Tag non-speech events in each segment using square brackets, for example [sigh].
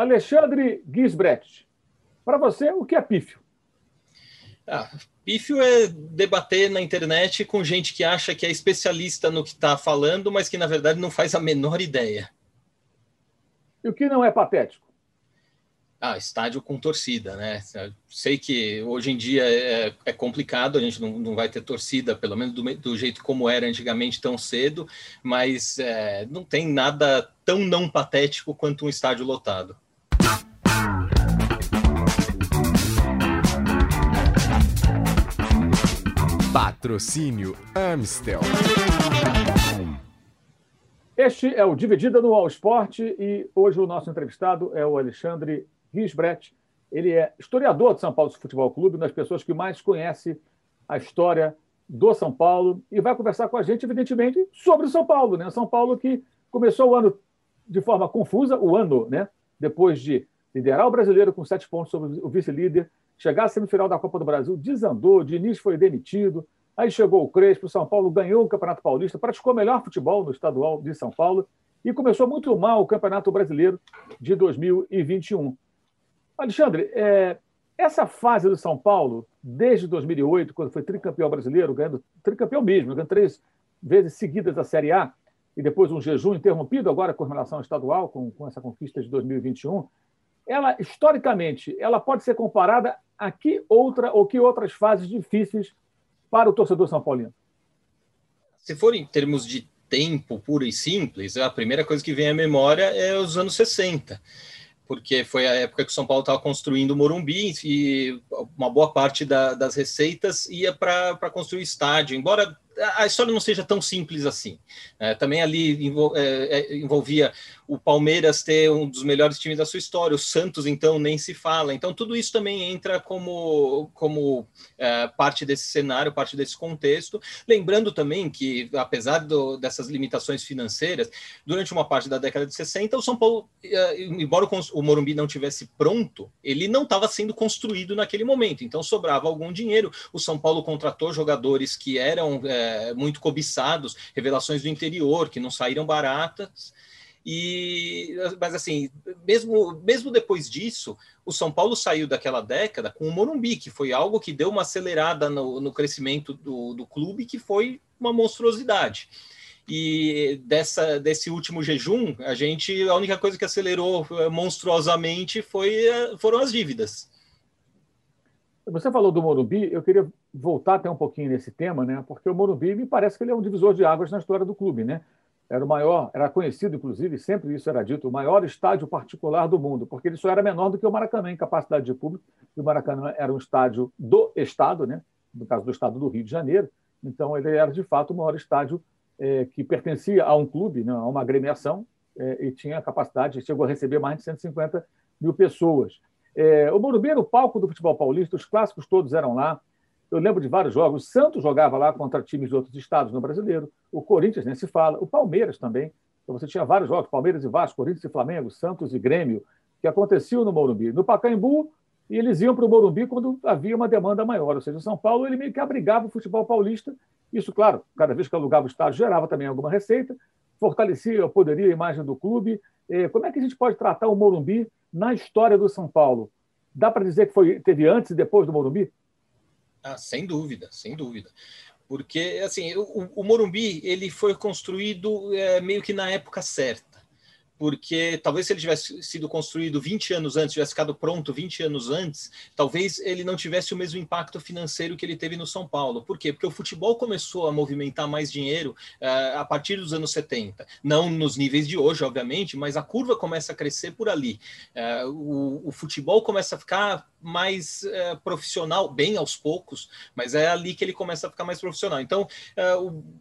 Alexandre Gisbrecht, para você, o que é pífio? Ah, pífio é debater na internet com gente que acha que é especialista no que está falando, mas que na verdade não faz a menor ideia. E o que não é patético? Ah, estádio com torcida, né? Sei que hoje em dia é, é complicado, a gente não, não, vai ter torcida, pelo menos do, do, jeito como era antigamente, tão cedo, mas é, não tem nada tão não patético quanto um estádio lotado. Patrocínio Amstel. Este é o Dividida no All Sport e hoje o nosso entrevistado é o Alexandre Gisbrecht. Ele é historiador do São Paulo Futebol Clube, uma das pessoas que mais conhece a história do São Paulo e vai conversar com a gente, evidentemente, sobre o São Paulo. Né? São Paulo que começou o ano de forma confusa, o ano, né? depois de liderar o brasileiro com sete pontos sobre o vice-líder, chegar à semifinal da Copa do Brasil, desandou, Diniz foi demitido, aí chegou o Crespo, São Paulo ganhou o Campeonato Paulista, praticou melhor futebol no estadual de São Paulo e começou muito mal o Campeonato Brasileiro de 2021. Alexandre, é, essa fase do São Paulo, desde 2008, quando foi tricampeão brasileiro, ganhando tricampeão mesmo, ganhando três vezes seguidas a Série A, e depois um jejum interrompido agora com relação estadual, com, com essa conquista de 2021, ela, historicamente, ela pode ser comparada a que outra ou que outras fases difíceis para o torcedor são paulino? Se for em termos de tempo puro e simples, a primeira coisa que vem à memória é os anos 60 porque foi a época que o São Paulo estava construindo o Morumbi e uma boa parte da, das receitas ia para construir estádio, embora a história não seja tão simples assim. É, também ali envol, é, é, envolvia o Palmeiras ter um dos melhores times da sua história, o Santos, então, nem se fala. Então, tudo isso também entra como, como é, parte desse cenário, parte desse contexto. Lembrando também que, apesar do, dessas limitações financeiras, durante uma parte da década de 60, o São Paulo, é, embora o Morumbi não tivesse pronto, ele não estava sendo construído naquele momento. Então, sobrava algum dinheiro. O São Paulo contratou jogadores que eram é, muito cobiçados, revelações do interior, que não saíram baratas. E, mas assim, mesmo, mesmo depois disso, o São Paulo saiu daquela década com o Morumbi, que foi algo que deu uma acelerada no, no crescimento do, do clube, que foi uma monstruosidade. E dessa, desse último jejum, a gente, a única coisa que acelerou eh, monstruosamente foi, eh, foram as dívidas. Você falou do Morumbi, eu queria voltar até um pouquinho nesse tema, né? Porque o Morumbi me parece que ele é um divisor de águas na história do clube, né? era o maior, era conhecido, inclusive, sempre isso era dito, o maior estádio particular do mundo, porque ele só era menor do que o Maracanã em capacidade de público, e o Maracanã era um estádio do Estado, né? no caso do Estado do Rio de Janeiro, então ele era, de fato, o maior estádio é, que pertencia a um clube, né? a uma agremiação, é, e tinha capacidade, chegou a receber mais de 150 mil pessoas. É, o Morumbi era o palco do futebol paulista, os clássicos todos eram lá, eu lembro de vários jogos. O Santos jogava lá contra times de outros estados no brasileiro. O Corinthians nem se fala. O Palmeiras também. Então você tinha vários jogos: Palmeiras e Vasco, Corinthians e Flamengo, Santos e Grêmio, que aconteciam no Morumbi. No Pacaembu, e eles iam para o Morumbi quando havia uma demanda maior. Ou seja, o São Paulo ele meio que abrigava o futebol paulista. Isso, claro, cada vez que alugava o estádio, gerava também alguma receita, fortalecia, poderia a imagem do clube. Como é que a gente pode tratar o Morumbi na história do São Paulo? Dá para dizer que foi, teve antes e depois do Morumbi? Ah, sem dúvida, sem dúvida. Porque, assim, o, o Morumbi, ele foi construído é, meio que na época certa porque talvez se ele tivesse sido construído 20 anos antes, tivesse ficado pronto 20 anos antes, talvez ele não tivesse o mesmo impacto financeiro que ele teve no São Paulo. Por quê? Porque o futebol começou a movimentar mais dinheiro uh, a partir dos anos 70. Não nos níveis de hoje, obviamente, mas a curva começa a crescer por ali. Uh, o, o, futebol começa a ficar mais uh, profissional, bem aos poucos, mas é ali que ele começa a ficar mais profissional. Então,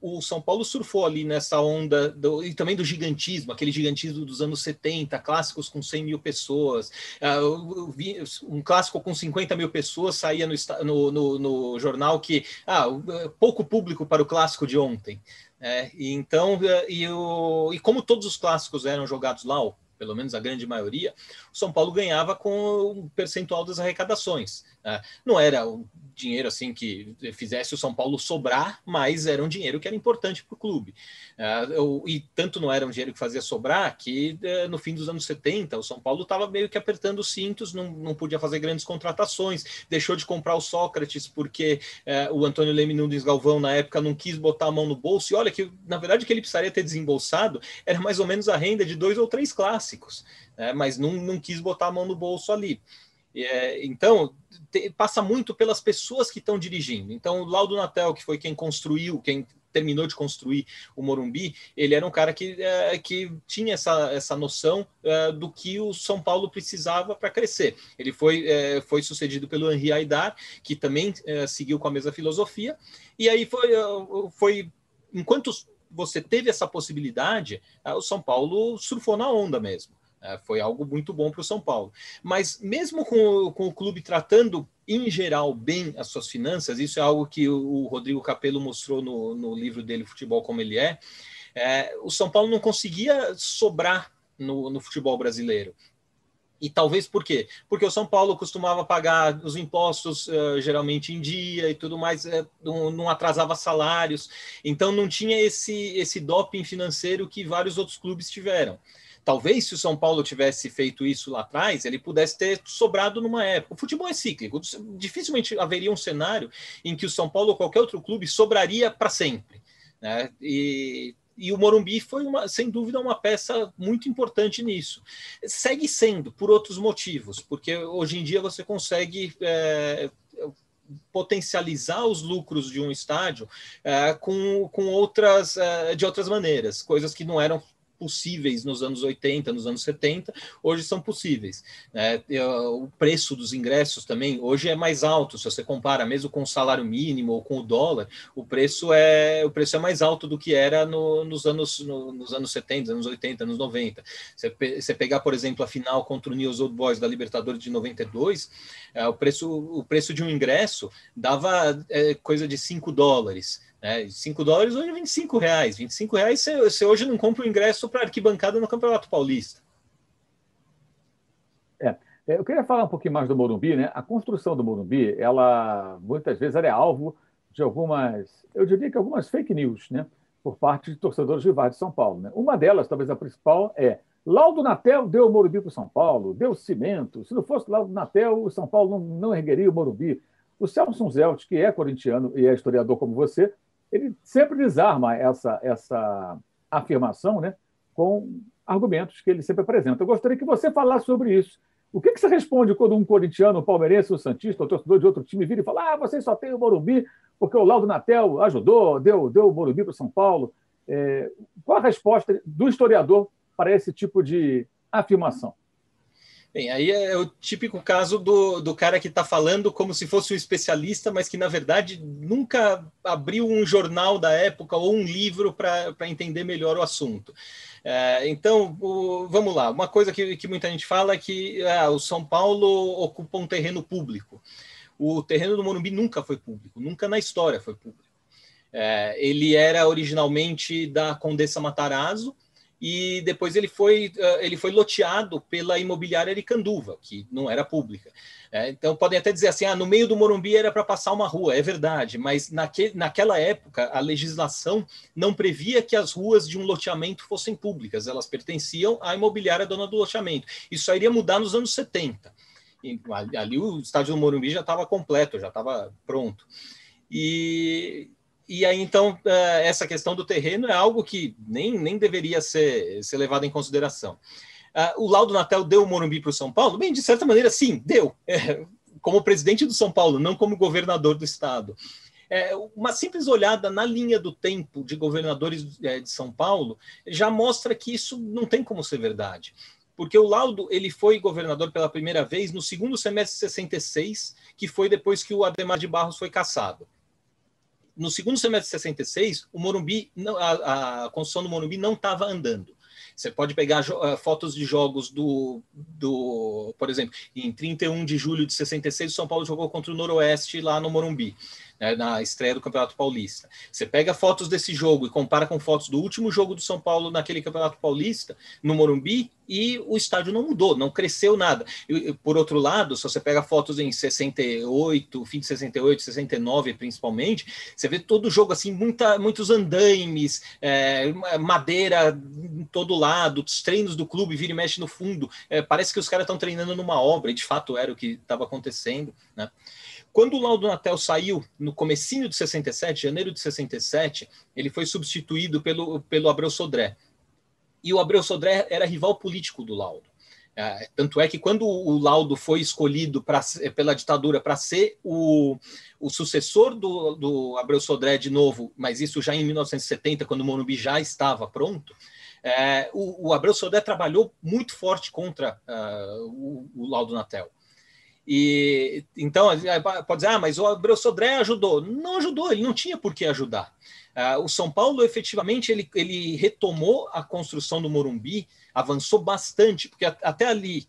o, o, São Paulo surfou ali nessa onda do, e também do gigantismo, aquele gigantismo dos anos 70, clássicos com 100 mil pessoas. Ah, um clássico com 50 mil pessoas saía no, no, no, no jornal que ah, pouco público para o clássico de ontem. É, e então, e, o, e como todos os clássicos eram jogados lá, pelo menos a grande maioria, o São Paulo ganhava com um percentual das arrecadações. Né? Não era dinheiro assim que fizesse o São Paulo sobrar, mas era um dinheiro que era importante para o clube. Uh, e tanto não era um dinheiro que fazia sobrar que uh, no fim dos anos 70 o São Paulo estava meio que apertando os cintos, não, podia fazer grandes contratações, deixou de comprar o Sócrates porque uh, o Antônio Leme Nunes Galvão na época não quis botar a mão no bolso. E olha que na verdade o que ele precisaria ter desembolsado era mais ou menos a renda de dois ou três clássicos, né? mas não quis botar a mão no bolso ali. É, então, te, passa muito pelas pessoas que estão dirigindo. Então, o Laudo Natel, que foi quem construiu, quem terminou de construir o Morumbi, ele era um cara que, é, que tinha essa, essa noção é, do que o São Paulo precisava para crescer. Ele foi, é, foi sucedido pelo Henri Aidar, que também é, seguiu com a mesma filosofia, e aí foi, é, foi enquanto você teve essa possibilidade, é, o São Paulo surfou na onda mesmo. É, foi algo muito bom para o São Paulo. Mas mesmo com, com o clube tratando em geral bem as suas finanças, isso é algo que o, o Rodrigo Capello mostrou no, no, livro dele, Futebol Como Ele é, é o São Paulo não conseguia sobrar no, no futebol brasileiro. E talvez por quê? Porque o São Paulo costumava pagar os impostos uh, geralmente em dia e tudo mais, uh, não, não, atrasava salários, então não tinha esse, esse doping financeiro que vários outros clubes tiveram. Talvez se o São Paulo tivesse feito isso lá atrás, ele pudesse ter sobrado numa época. O futebol é cíclico, dificilmente haveria um cenário em que o São Paulo ou qualquer outro clube sobraria para sempre. Né? E, e o Morumbi foi, uma, sem dúvida, uma peça muito importante nisso. Segue sendo, por outros motivos, porque hoje em dia você consegue. É, potencializar os lucros de um estádio é, com, com outras é, de outras maneiras, coisas que não eram possíveis nos anos 80, nos anos 70, hoje são possíveis. Né? O preço dos ingressos também hoje é mais alto, se você compara mesmo com o salário mínimo ou com o dólar, o preço é o preço é mais alto do que era no, nos, anos, no, nos anos 70, anos 80, anos 90. Você, você pegar, por exemplo, a final contra o News Old Boys da Libertadores de 92, é, o, preço, o preço de um ingresso dava é, coisa de 5 dólares. Né? 5 dólares hoje é 25 reais. 25 reais você, você hoje não compra o ingresso para arquibancada no Campeonato Paulista. É, é, eu queria falar um pouquinho mais do Morumbi, né? A construção do Morumbi, ela muitas vezes ela é alvo de algumas, eu diria que algumas fake news, né? Por parte de torcedores rivais de São Paulo. Né? Uma delas, talvez a principal, é Laudo Natel deu o Morumbi para o São Paulo, deu cimento. Se não fosse Laudo Natel, o São Paulo não, não ergueria o Morumbi. O Celso Zelt, que é corintiano e é historiador como você, ele sempre desarma essa, essa afirmação né, com argumentos que ele sempre apresenta. Eu gostaria que você falasse sobre isso. O que, que você responde quando um corintiano, um palmeirense, um santista, um torcedor de outro time vira e fala: ah, vocês só têm o Morumbi porque o Laudo Natel ajudou, deu, deu o Morumbi para o São Paulo? É, qual a resposta do historiador para esse tipo de afirmação? Bem, aí é o típico caso do, do cara que está falando como se fosse um especialista, mas que na verdade nunca abriu um jornal da época ou um livro para entender melhor o assunto. É, então, o, vamos lá. Uma coisa que, que muita gente fala é que ah, o São Paulo ocupa um terreno público. O terreno do Morumbi nunca foi público, nunca na história foi público. É, ele era originalmente da Condessa Matarazzo, e depois ele foi, eh, ele foi loteado pela imobiliária Aricanduva, que não era pública. É, então podem até dizer assim, ah, no meio do Morumbi era para passar uma rua, é verdade, mas naque, naquela época a legislação não previa que as ruas de um loteamento fossem públicas, elas pertenciam à imobiliária dona do loteamento. Isso iria mudar nos anos 70. E, ali o estádio do Morumbi já estava completo, já estava pronto. E, e aí, então, é, essa questão do terreno é algo que nem, nem deveria ser, ser levado em consideração. É, o laudo Natel deu o Morumbi para o São Paulo? Bem, de certa maneira, sim, deu. É, [laughs] como presidente do São Paulo, não como governador do estado. É, uma simples olhada na linha do tempo de governadores de São Paulo já mostra que isso não tem como ser verdade. Porque o Laudo ele foi governador pela primeira vez no segundo semestre de 66, que foi depois que o Ademar de Barros foi cassado no segundo semestre de 66, o Morumbi, a, a construção do Morumbi não estava andando. Você pode pegar uh, fotos de jogos do, do, por exemplo, em 31 de julho de 66, o São Paulo jogou contra o Noroeste lá no Morumbi. né, na estreia do Campeonato Paulista. Você pega fotos desse jogo e compara com fotos do último jogo do São Paulo naquele Campeonato Paulista, no Morumbi, e o estádio não mudou, não cresceu nada. E, por outro lado, se você pega fotos em 68, fim de 68, 69 principalmente, você vê todo jogo assim, muita, muitos andaimes, é, madeira em todo lado, os treinos do clube vira e mexe no fundo. É, parece que os caras estão treinando numa obra, e de fato era o que estava acontecendo. Né? Quando o Laudo Natel saiu no comecinho de 67, janeiro de 67, ele foi substituído pelo, pelo Abreu Sodré e o Abreu Sodré era rival político do Laudo. É, tanto é que quando o Laudo foi escolhido pra, pela ditadura para ser o, o sucessor do, do Abreu Sodré de novo, mas isso já em 1970, quando o Morumbi já estava pronto, é, o, o, Abreu Sodré trabalhou muito forte contra uh, o, o Laudo Natel. E então pode dizer, ah, mas o Abreu Sodré ajudou. Não ajudou, ele não tinha por que ajudar. Uh, o São Paulo, efetivamente, ele, ele retomou a construção do Morumbi, avançou bastante, porque a, até ali,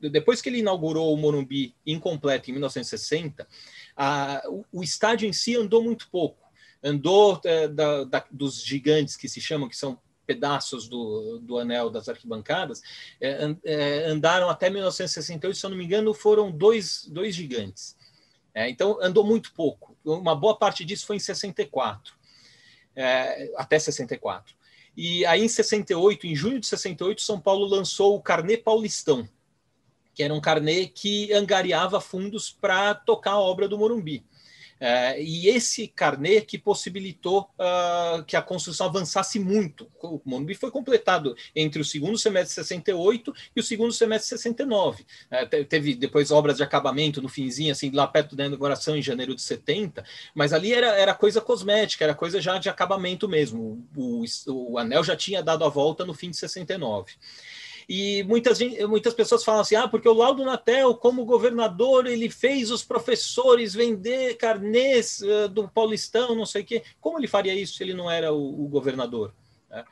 depois que ele inaugurou o Morumbi incompleto em 1960, uh, o, o, estádio em si andou muito pouco. Andou uh, da, da, dos gigantes que se chamam, que são pedaços do, do anel das arquibancadas, é, é, andaram até 1968, se eu não me engano, foram dois, dois gigantes. É, então, andou muito pouco. Uma boa parte disso foi em 64 é, até 64. E aí, em 68, em junho de 68, São Paulo lançou o Carnê Paulistão, que era um carnê que angariava fundos para tocar a obra do Morumbi. É, e esse carnê que possibilitou uh, que a construção avançasse muito. O Morumbi foi completado entre o segundo semestre de 68 e o segundo semestre de 69. É, teve depois obras de acabamento no finzinho, assim, lá perto da inauguração, em janeiro de 70, mas ali era, era coisa cosmética, era coisa já de acabamento mesmo. O, o, o anel já tinha dado a volta no fim de 69. E muitas, muitas pessoas falam assim: ah, porque o Laudo Natel, como governador, ele fez os professores vender carnês uh, do Paulistão, não sei o quê. Como ele faria isso se ele não era o, o governador? Né?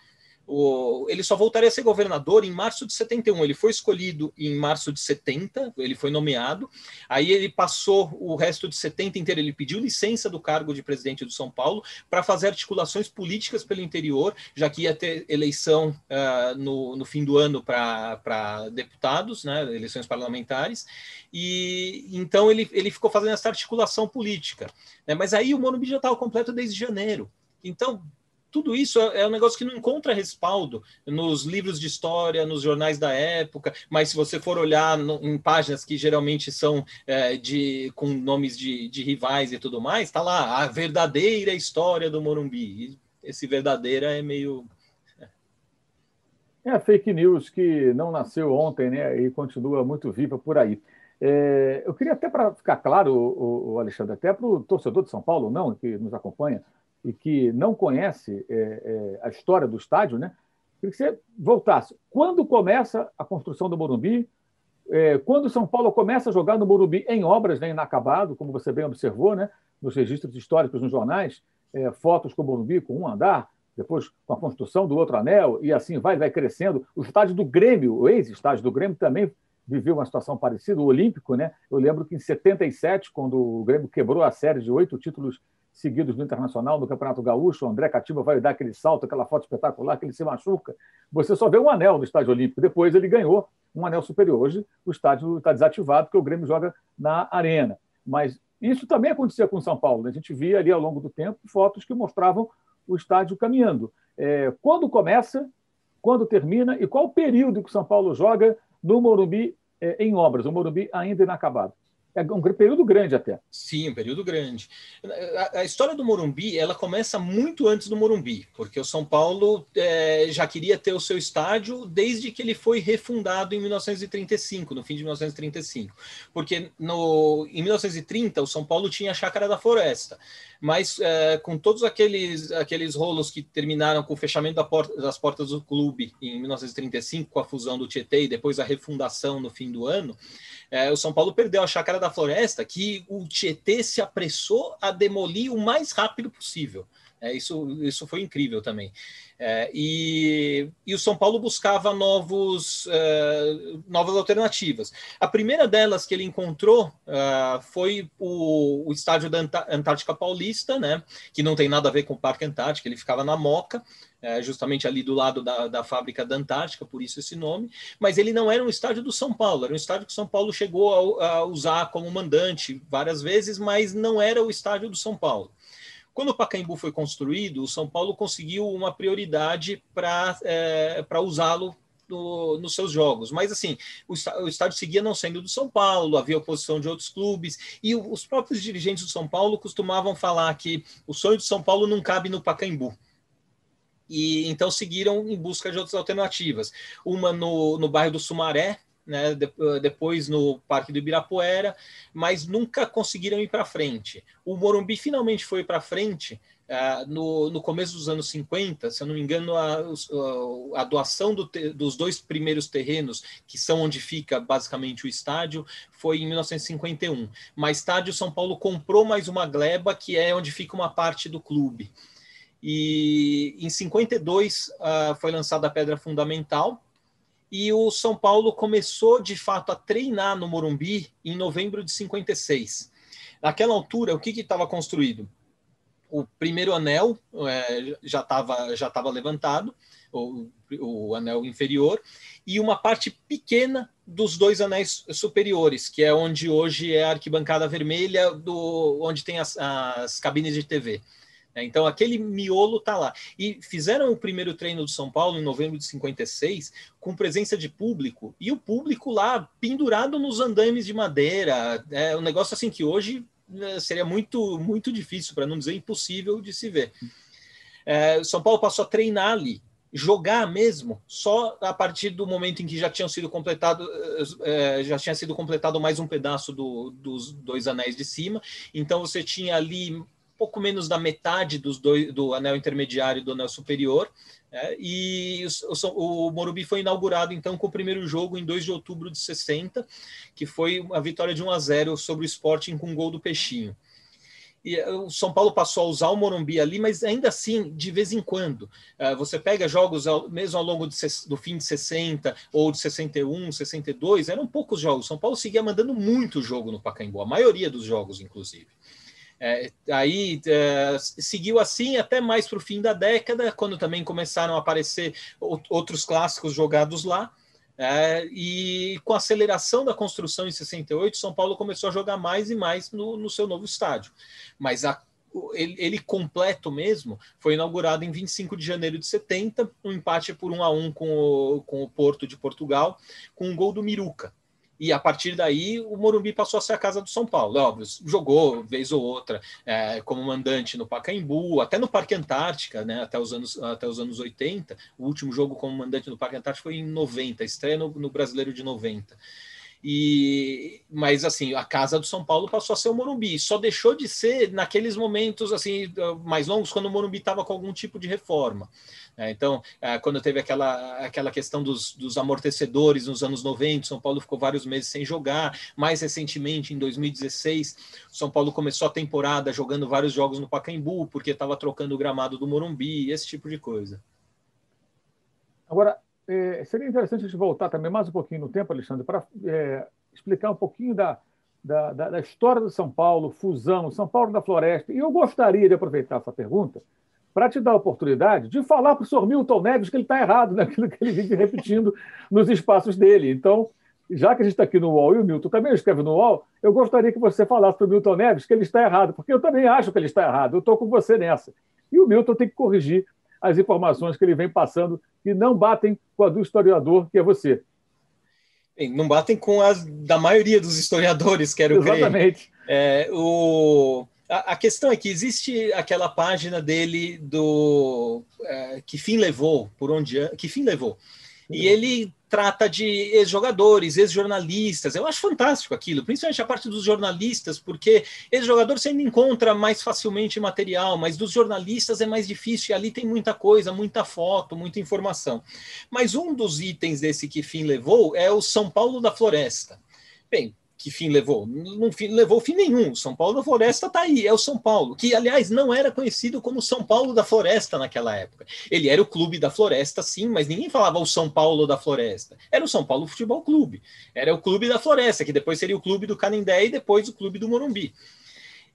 O, ele só voltaria a ser governador em março de 71. Ele foi escolhido em março de 70, ele foi nomeado. Aí ele passou o resto de 70 inteiro. Ele pediu licença do cargo de presidente do São Paulo para fazer articulações políticas pelo interior, já que ia ter eleição uh, no, no fim do ano para deputados, né, eleições parlamentares. E então ele, ele ficou fazendo essa articulação política. Né, mas aí o Morumbi já estava completo desde janeiro. Então, tudo isso é, é um negócio que não encontra respaldo nos livros de história, nos jornais da época, mas se você for olhar no, em páginas que geralmente são é, de, com nomes de, de, rivais e tudo mais, está lá a verdadeira história do Morumbi. E esse verdadeira é meio. É a fake news que não nasceu ontem né, e continua muito viva por aí. É, eu queria até para ficar claro, o, o Alexandre, até para o torcedor de São Paulo, não, que nos acompanha, e que não conhece é, é, a história do estádio, né? Queria que você voltasse. Quando começa a construção do Morumbi? É, quando São Paulo começa a jogar no Morumbi em obras, né, inacabado, como você bem observou, né, nos registros históricos nos jornais, é, fotos com o Morumbi com um andar, depois com a construção do outro anel, e assim vai, vai crescendo. O estádio do Grêmio, o ex-estádio do Grêmio, também viveu uma situação parecida, o Olímpico, né? Eu lembro que em 77, quando o Grêmio quebrou a série de oito títulos seguidos no Internacional, no Campeonato Gaúcho, o André Catiba vai dar aquele salto, aquela foto espetacular, que ele se machuca. Você só vê um anel no Estádio Olímpico. Depois ele ganhou um anel superior. Hoje o estádio está desativado porque o Grêmio joga na arena. Mas isso também acontecia com o São Paulo. Né? A gente via ali ao longo do tempo fotos que mostravam o estádio caminhando. É, quando começa, quando termina e qual o período que o São Paulo joga no Morumbi é, em obras, o Morumbi ainda inacabado? É um período grande até. Sim, um período grande. A, a, história do Morumbi, ela começa muito antes do Morumbi, porque o São Paulo é, já queria ter o seu estádio desde que ele foi refundado em 1935, no fim de 1935. Porque no, em 1930, o São Paulo tinha a Chácara da Floresta, mas é, com todos aqueles, aqueles rolos que terminaram com o fechamento da porta, das portas do clube em 1935, com a fusão do Tietê e depois a refundação no fim do ano, é, o São Paulo perdeu a chácara da floresta, que o Tietê se apressou a demolir o mais rápido possível. É, isso, isso foi incrível também. É, e, e, o São Paulo buscava novos, uh, novas alternativas. A primeira delas que ele encontrou uh, foi o, o, estádio da Antártica Paulista, né, que não tem nada a ver com o Parque Antártica, ele ficava na Moca, uh, justamente ali do lado da, da fábrica da Antártica, por isso esse nome, mas ele não era um estádio do São Paulo, era um estádio que o São Paulo chegou a, a usar como mandante várias vezes, mas não era o estádio do São Paulo. Quando o Pacaembu foi construído, o São Paulo conseguiu uma prioridade para é, usá-lo no, nos seus jogos. Mas, assim, o, o, estádio seguia não sendo do São Paulo, havia oposição de outros clubes, e os próprios dirigentes do São Paulo costumavam falar que o sonho do São Paulo não cabe no Pacaembu. E então seguiram em busca de outras alternativas. Uma no, no bairro do Sumaré, né, eh, depois no Parque do Ibirapuera, mas nunca conseguiram ir para frente. O Morumbi finalmente foi para frente uh, no, no começo dos anos 50, se eu não me engano, a, a doação do te, dos dois primeiros terrenos, que são onde fica basicamente o estádio, foi em 1951. Mais tarde, o São Paulo comprou mais uma gleba, que é onde fica uma parte do clube. E em 52 uh, ah, foi lançada a pedra fundamental, e o São Paulo começou de fato a treinar no Morumbi em novembro de 56. Naquela altura, o que estava construído? O primeiro anel é, já estava já tava levantado, o, o anel inferior, e uma parte pequena dos dois anéis superiores, que é onde hoje é a arquibancada vermelha, do, onde tem as, as cabines de TV. É, então, aquele miolo está lá. E fizeram o primeiro treino do São Paulo em novembro de 56, com presença de público, e o público lá pendurado nos andames de madeira. É um negócio assim que hoje né, seria muito, muito difícil, para não dizer impossível de se ver. É, São Paulo passou a treinar ali, jogar mesmo, só a partir do momento em que já tinham sido completado, é, já tinha sido completado mais um pedaço do, dos dois anéis de cima. Então você tinha ali pouco menos da metade dos dois, do anel intermediário e do anel superior. É, e o, o, Morumbi foi inaugurado então com o primeiro jogo em 2 de outubro de 60, que foi a vitória de 1 a 0 sobre o Sporting com gol do Peixinho. E é, o São Paulo passou a usar o Morumbi ali, mas ainda assim, de vez em quando. É, você pega jogos, mesmo ao longo de, do fim de 60 ou de 61, 62, eram poucos jogos. São Paulo seguia mandando muito jogo no Pacaembu, a maioria dos jogos, inclusive. É, aí é, seguiu assim até mais para o fim da década, quando também começaram a aparecer outros clássicos jogados lá. É, e com a aceleração da construção em 68, São Paulo começou a jogar mais e mais no, no seu novo estádio. Mas a, ele, ele, completo mesmo foi inaugurado em 25 de janeiro de 70, um empate por 1 a 1 com o, com o Porto de Portugal, com um gol do Miruca. E a partir daí o Morumbi passou a ser a casa do São Paulo. Óbvio, jogou vez ou outra é, como mandante no Pacaembu, até no Parque Antártica, né, até, os anos, até os anos 80. O último jogo como mandante no Parque Antártica foi em 90, estreia no, no Brasileiro de 90. E, mas assim, a casa do São Paulo passou a ser o Morumbi, só deixou de ser naqueles momentos assim mais longos quando o Morumbi estava com algum tipo de reforma. É, então, é, quando teve aquela, aquela questão dos, dos amortecedores nos anos 90, São Paulo ficou vários meses sem jogar. Mais recentemente, em 2016, São Paulo começou a temporada jogando vários jogos no Pacaembu, porque estava trocando o gramado do Morumbi, esse tipo de coisa. Agora, é, seria interessante a gente voltar também mais um pouquinho no tempo, Alexandre, para é, explicar um pouquinho da, da, da, da, história do São Paulo, fusão, São Paulo da Floresta. E eu gostaria de aproveitar essa pergunta para te dar a oportunidade de falar para o senhor Milton Neves que ele está errado [laughs] naquilo que ele vive repetindo nos espaços dele. Então, já que a gente está aqui no UOL e o Milton também escreve no UOL, eu gostaria que você falasse para o Milton Neves que ele está errado, porque eu também acho que ele está errado, eu estou com você nessa. E o Milton tem que corrigir as informações que ele vem passando e não batem com a do historiador, que é você. Bem, não batem com as da maioria dos historiadores, quero Exatamente. crer. Exatamente. É, o... A, a, questão é que existe aquela página dele do é, que fim levou, por onde que fim levou. E ele trata de ex-jogadores, ex-jornalistas. Eu acho fantástico aquilo, principalmente a parte dos jornalistas, porque ex-jogador você ainda encontra mais facilmente material, mas dos jornalistas é mais difícil, e ali tem muita coisa, muita foto, muita informação. Mas um dos itens desse que fim levou é o São Paulo da Floresta. Bem, que fim levou? Não levou fim nenhum. São Paulo da Floresta está aí, é o São Paulo, que aliás não era conhecido como São Paulo da Floresta naquela época. Ele era o clube da Floresta, sim, mas ninguém falava o São Paulo da Floresta. Era o São Paulo Futebol Clube. Era o clube da Floresta, que depois seria o clube do Canindé e depois o clube do Morumbi.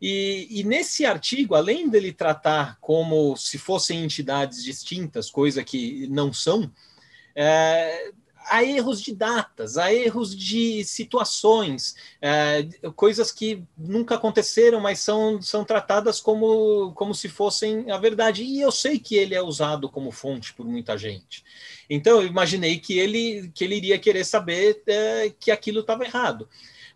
E, e, nesse artigo, além dele tratar como se fossem entidades distintas, coisa que não são, é, há erros de datas, há erros de situações, é, coisas que nunca aconteceram, mas são, são tratadas como, como se fossem a verdade. E eu sei que ele é usado como fonte por muita gente. Então, eu imaginei que ele, que ele iria querer saber é, que aquilo estava errado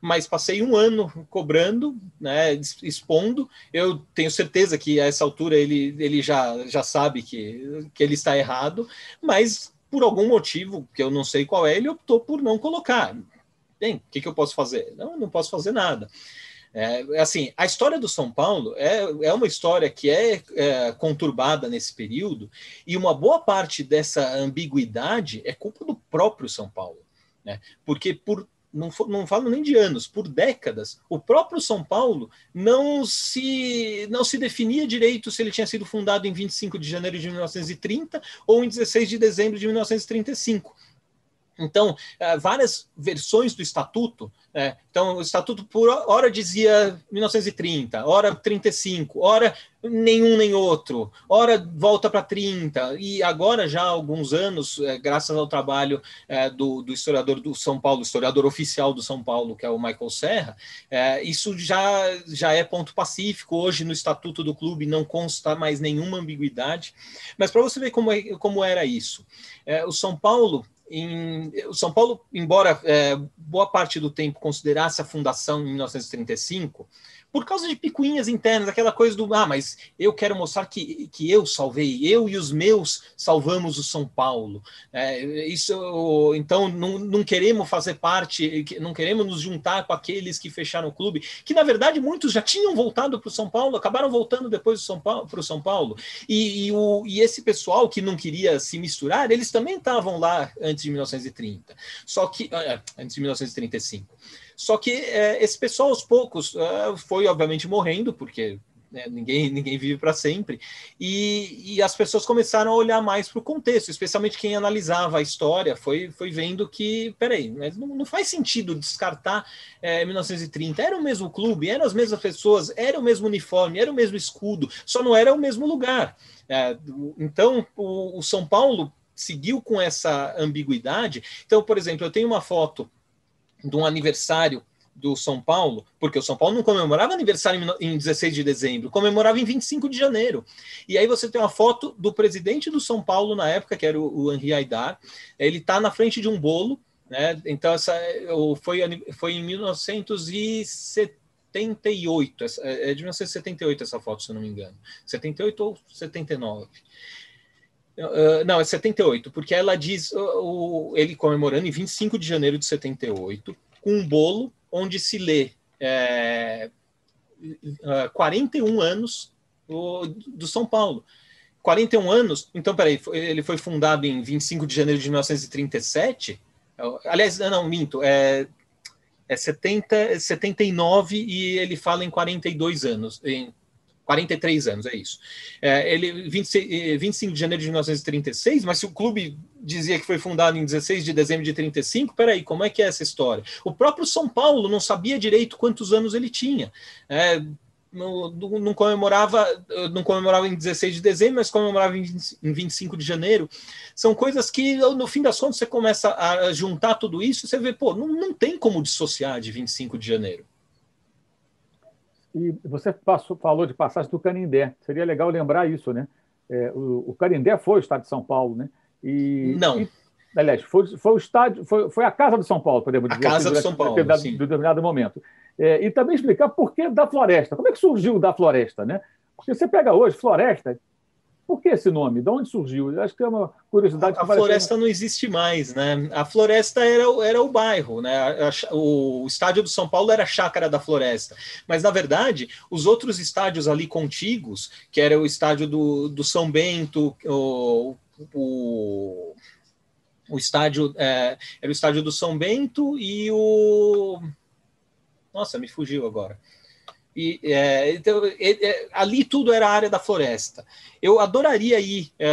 mas passei um ano cobrando, né, expondo. Eu tenho certeza que a essa altura ele, ele já, já sabe que, que ele está errado, mas por algum motivo, que eu não sei qual é, ele optou por não colocar. Bem, o que, que eu posso fazer? Não, não posso fazer nada. É, assim, a história do São Paulo é, é uma história que é, é, conturbada nesse período, e uma boa parte dessa ambiguidade é culpa do próprio São Paulo. Né? Porque por não, não falo nem de anos, por décadas, o próprio São Paulo não se, não se definia direito se ele tinha sido fundado em 25 de janeiro de 1930 ou em 16 de dezembro de 1935. Então, eh, várias versões do estatuto. Né? Então, o estatuto por hora dizia 1930, hora 35, hora nenhum nem outro, hora volta para 30. E agora, já há alguns anos, eh, graças ao trabalho eh, do, do, historiador do São Paulo, historiador oficial do São Paulo, que é o Michael Serra, isso já, já é ponto pacífico. Hoje, no estatuto do clube, não consta mais nenhuma ambiguidade. Mas para você ver como, é, como era isso, o São Paulo em, o São Paulo, embora é, boa parte do tempo considerasse a fundação em 1935, por causa de picuinhas internas, aquela coisa do ah, mas eu quero mostrar que, que eu salvei, eu e os meus salvamos o São Paulo. É, isso, então não, não queremos fazer parte, não queremos nos juntar com aqueles que fecharam o clube, que na verdade muitos já tinham voltado para o São Paulo, acabaram voltando depois do São Paulo para o São Paulo. E, e, o, e esse pessoal que não queria se misturar, eles também estavam lá antes de 1930, só que antes de 1935. Só que é, esse pessoal, aos poucos, é, foi obviamente morrendo, porque né, ninguém, ninguém vive para sempre, e, e, as pessoas começaram a olhar mais para o contexto, especialmente quem analisava a história, foi, foi vendo que, peraí, não, não faz sentido descartar é, 1930, era o mesmo clube, eram as mesmas pessoas, era o mesmo uniforme, era o mesmo escudo, só não era o mesmo lugar. É, então, o, o São Paulo seguiu com essa ambiguidade. Então, por exemplo, eu tenho uma foto de um aniversário do São Paulo, porque o São Paulo não comemorava aniversário em 16 de dezembro, comemorava em 25 de janeiro. E aí você tem uma foto do presidente do São Paulo na época, que era o, Henri Aidar, ele está na frente de um bolo, né? Então essa foi foi em 1978, é de 1978 essa foto, se eu não me engano. 78 ou 79. Uh, não, é 78, porque ela diz uh, ele comemorando em 25 de janeiro de 78, com um bolo onde se lê é, uh, 41 anos do, do São Paulo. 41 anos, então, peraí, ele foi fundado em 25 de janeiro de 1937. Aliás, não, minto, é, é 70, 79 e ele fala em 42 anos, em 43 anos, é isso. É, ele 26, 25 de janeiro de 1936, mas se o clube dizia que foi fundado em 16 de dezembro de 35, peraí, como é que é essa história? O próprio São Paulo não sabia direito quantos anos ele tinha. É, não, não, comemorava não comemorava em 16 de dezembro, mas comemorava em, 25 de janeiro. São coisas que, no fim das contas, você começa a juntar tudo isso, você vê, pô, não, não tem como dissociar de 25 de janeiro. E você passou, falou de passagem do Canindé. Seria legal lembrar isso, né? É, o, o, Canindé foi o estado de São Paulo, né? E, Não. E, aliás, foi, foi o estádio, foi, foi a casa do São Paulo, podemos dizer. A casa assim, do São Paulo, em determinado momento. É, e também explicar por que da floresta. Como é que surgiu da floresta, né? Porque você pega hoje floresta, por que esse nome? De onde surgiu? Eu acho que é uma curiosidade. A, a floresta não existe mais, né? A floresta era, era o bairro, né? A, a, o estádio do São Paulo era a chácara da floresta. Mas, na verdade, os outros estádios ali contíguos, que era o estádio do, do São Bento, o, o, o estádio é, era o estádio do São Bento e o Nossa, me fugiu agora. E, é, então, é, ali tudo era área da floresta. Eu adoraria ir, é,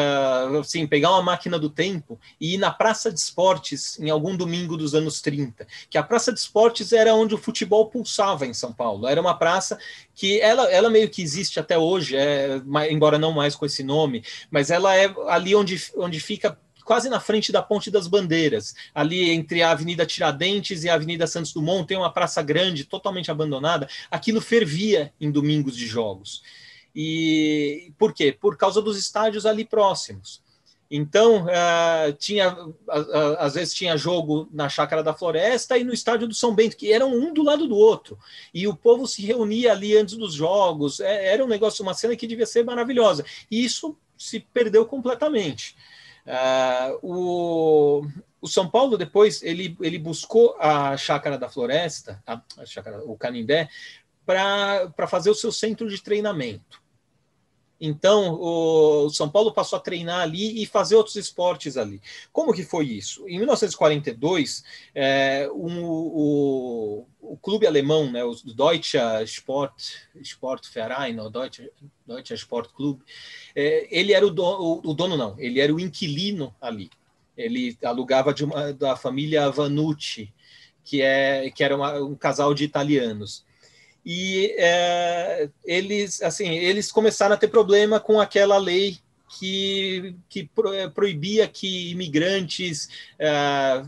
assim, pegar uma máquina do tempo e ir na Praça de Esportes em algum domingo dos anos 30. Que a Praça de Esportes era onde o futebol pulsava em São Paulo. Era uma praça que ela, ela meio que existe até hoje, é, embora não mais com esse nome, mas ela é ali onde, onde fica quase na frente da Ponte das Bandeiras, ali entre a Avenida Tiradentes e a Avenida Santos Dumont, tem uma praça grande, totalmente abandonada. Aquilo fervia em domingos de jogos. E por quê? Por causa dos estádios ali próximos. Então, uh, tinha, uh, uh, às vezes tinha jogo na Chácara da Floresta e no Estádio do São Bento, que eram um do lado do outro. E o povo se reunia ali antes dos jogos. É, era um negócio, uma cena que devia ser maravilhosa. E isso se perdeu completamente. Uh, o, o São Paulo depois ele, ele buscou a chácara da Floresta, a, a chácara, o Canindé, para fazer o seu centro de treinamento. Então, o São Paulo passou a treinar ali e fazer outros esportes ali. Como que foi isso? Em 1942, é, um, o, o clube alemão, né, o Deutsche Sport, Sportverein, o Deutsche, Deutsche Sport Club, é, ele era o o dono, não, ele era o inquilino ali. Ele alugava uma, da família Vanucci, que, é, que era uma, um casal de italianos e é, eles assim eles começaram a ter problema com aquela lei que, que é, proibia que imigrantes é,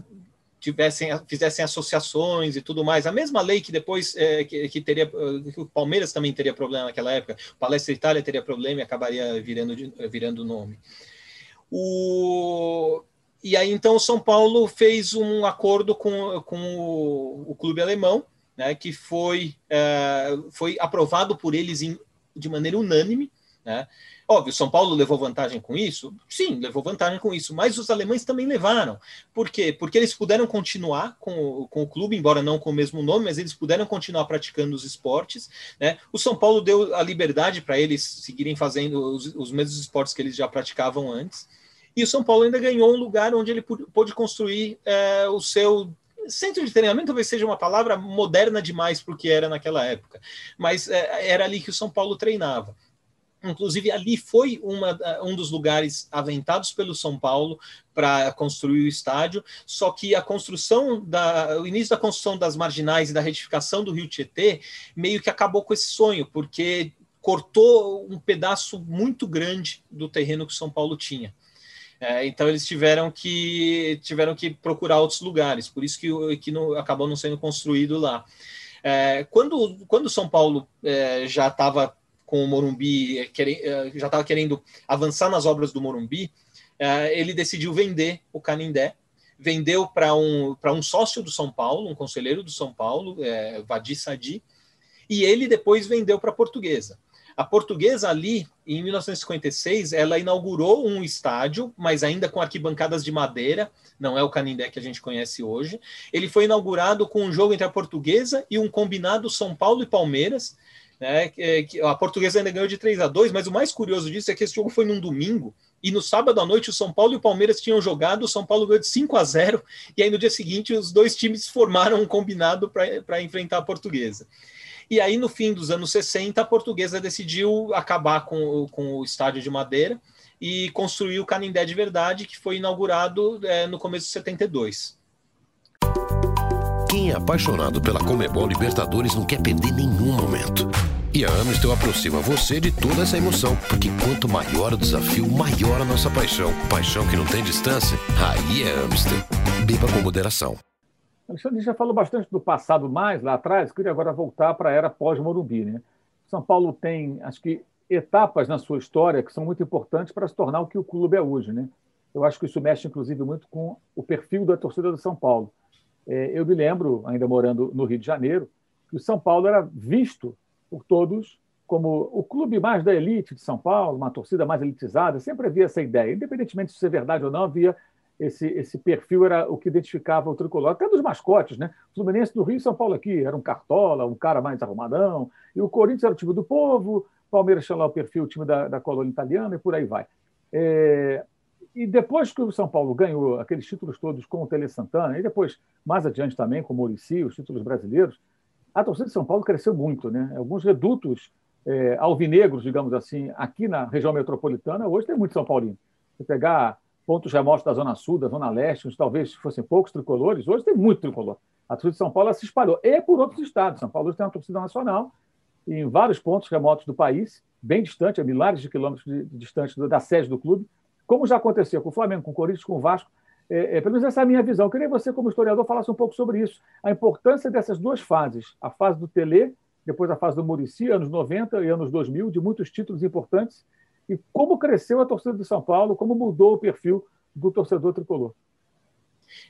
tivessem fizessem associações e tudo mais. A mesma lei que depois é, que, que, teria que o Palmeiras também teria problema naquela época. O Palestra Itália teria problema e acabaria virando virando nome. O e aí então o São Paulo fez um acordo com, com o, o clube alemão né, que foi, é, foi aprovado por eles em, de maneira unânime. Né? Óbvio, São Paulo levou vantagem com isso? Sim, levou vantagem com isso, mas os alemães também levaram. Por quê? Porque eles puderam continuar com, o, com o clube, embora não com o mesmo nome, mas eles puderam continuar praticando os esportes. Né? O São Paulo deu a liberdade para eles seguirem fazendo os, os mesmos esportes que eles já praticavam antes. E o São Paulo ainda ganhou um lugar onde ele pôde construir é, o seu centro de treinamento talvez seja uma palavra moderna demais para o que era naquela época, mas é, era ali que o São Paulo treinava. Inclusive, ali foi uma, um dos lugares aventados pelo São Paulo para construir o estádio. Só que a construção, da, o início da construção das marginais e da retificação do Rio Tietê meio que acabou com esse sonho, porque cortou um pedaço muito grande do terreno que o São Paulo tinha. É, então eles tiveram que tiveram que procurar outros lugares, por isso que, que não, acabou não sendo construído lá. É, quando quando São Paulo é, já estava com o Morumbi é, é, já estava querendo avançar nas obras do Morumbi, é, ele decidiu vender o Canindé, vendeu para um para um sócio do São Paulo, um conselheiro do São Paulo, Vadi Sadi, e ele depois vendeu para a Portuguesa. A portuguesa ali, em 1956, ela inaugurou um estádio, mas ainda com arquibancadas de madeira, não é o Canindé que a gente conhece hoje. Ele foi inaugurado com um jogo entre a portuguesa e um combinado São Paulo e Palmeiras. Né? A portuguesa ainda ganhou de 3 a 2 mas o mais curioso disso é que esse jogo foi num domingo, e no sábado à noite o São Paulo e o Palmeiras tinham jogado, o São Paulo ganhou de 5 a 0 e aí no dia seguinte os dois times formaram um combinado para enfrentar a portuguesa. E aí, no fim dos anos 60, a portuguesa decidiu acabar com, com o estádio de madeira e construir o Canindé de verdade, que foi inaugurado é, no começo de 72. Quem é apaixonado pela Comebol Libertadores não quer perder nenhum momento. E a Amistel aproxima você de toda essa emoção, porque quanto maior o desafio, maior a nossa paixão. Paixão que não tem distância, aí é Amistel. Beba com moderação. Alexandre já falou bastante do passado mais lá atrás, queria agora voltar para a era pós-Morumbi. Né? São Paulo tem, acho que, etapas na sua história que são muito importantes para se tornar o que o clube é hoje. Né? Eu acho que isso mexe, inclusive, muito com o perfil da torcida do São Paulo. É, eu me lembro, ainda morando no Rio de Janeiro, que o São Paulo era visto por todos como o clube mais da elite de São Paulo, uma torcida mais elitizada. Sempre havia essa ideia, independentemente de ser verdade ou não, havia esse, esse perfil era o que identificava o tricolor, até dos mascotes, né? O Fluminense do Rio e São Paulo aqui era um cartola, um cara mais arrumadão, e o Corinthians era o time do povo, Palmeiras tinha lá o perfil, o time da, da colônia italiana, e por aí vai. É, e depois que o São Paulo ganhou aqueles títulos todos com o Tele Santana, e depois, mais adiante também, com o Murici, os títulos brasileiros, a torcida de São Paulo cresceu muito, né? Alguns redutos é, alvinegros, digamos assim, aqui na região metropolitana, hoje tem muito São Paulino. Se pegar pontos remotos da Zona Sul, da Zona Leste, onde talvez fossem poucos tricolores, hoje tem muito tricolor. A torcida de São Paulo se espalhou, e por outros estados. São Paulo hoje tem uma torcida nacional em vários pontos remotos do país, bem distante, a milhares de quilômetros de, de distante da sede do clube, como já aconteceu com o Flamengo, com o Corinthians, com o Vasco. É, é, pelo menos essa é a minha visão. Eu queria que você, como historiador, falasse um pouco sobre isso, a importância dessas duas fases, a fase do Tele, depois a fase do Murici, anos 90 e anos 2000, de muitos títulos importantes, e como cresceu a torcida de São Paulo, como mudou o perfil do torcedor tricolor.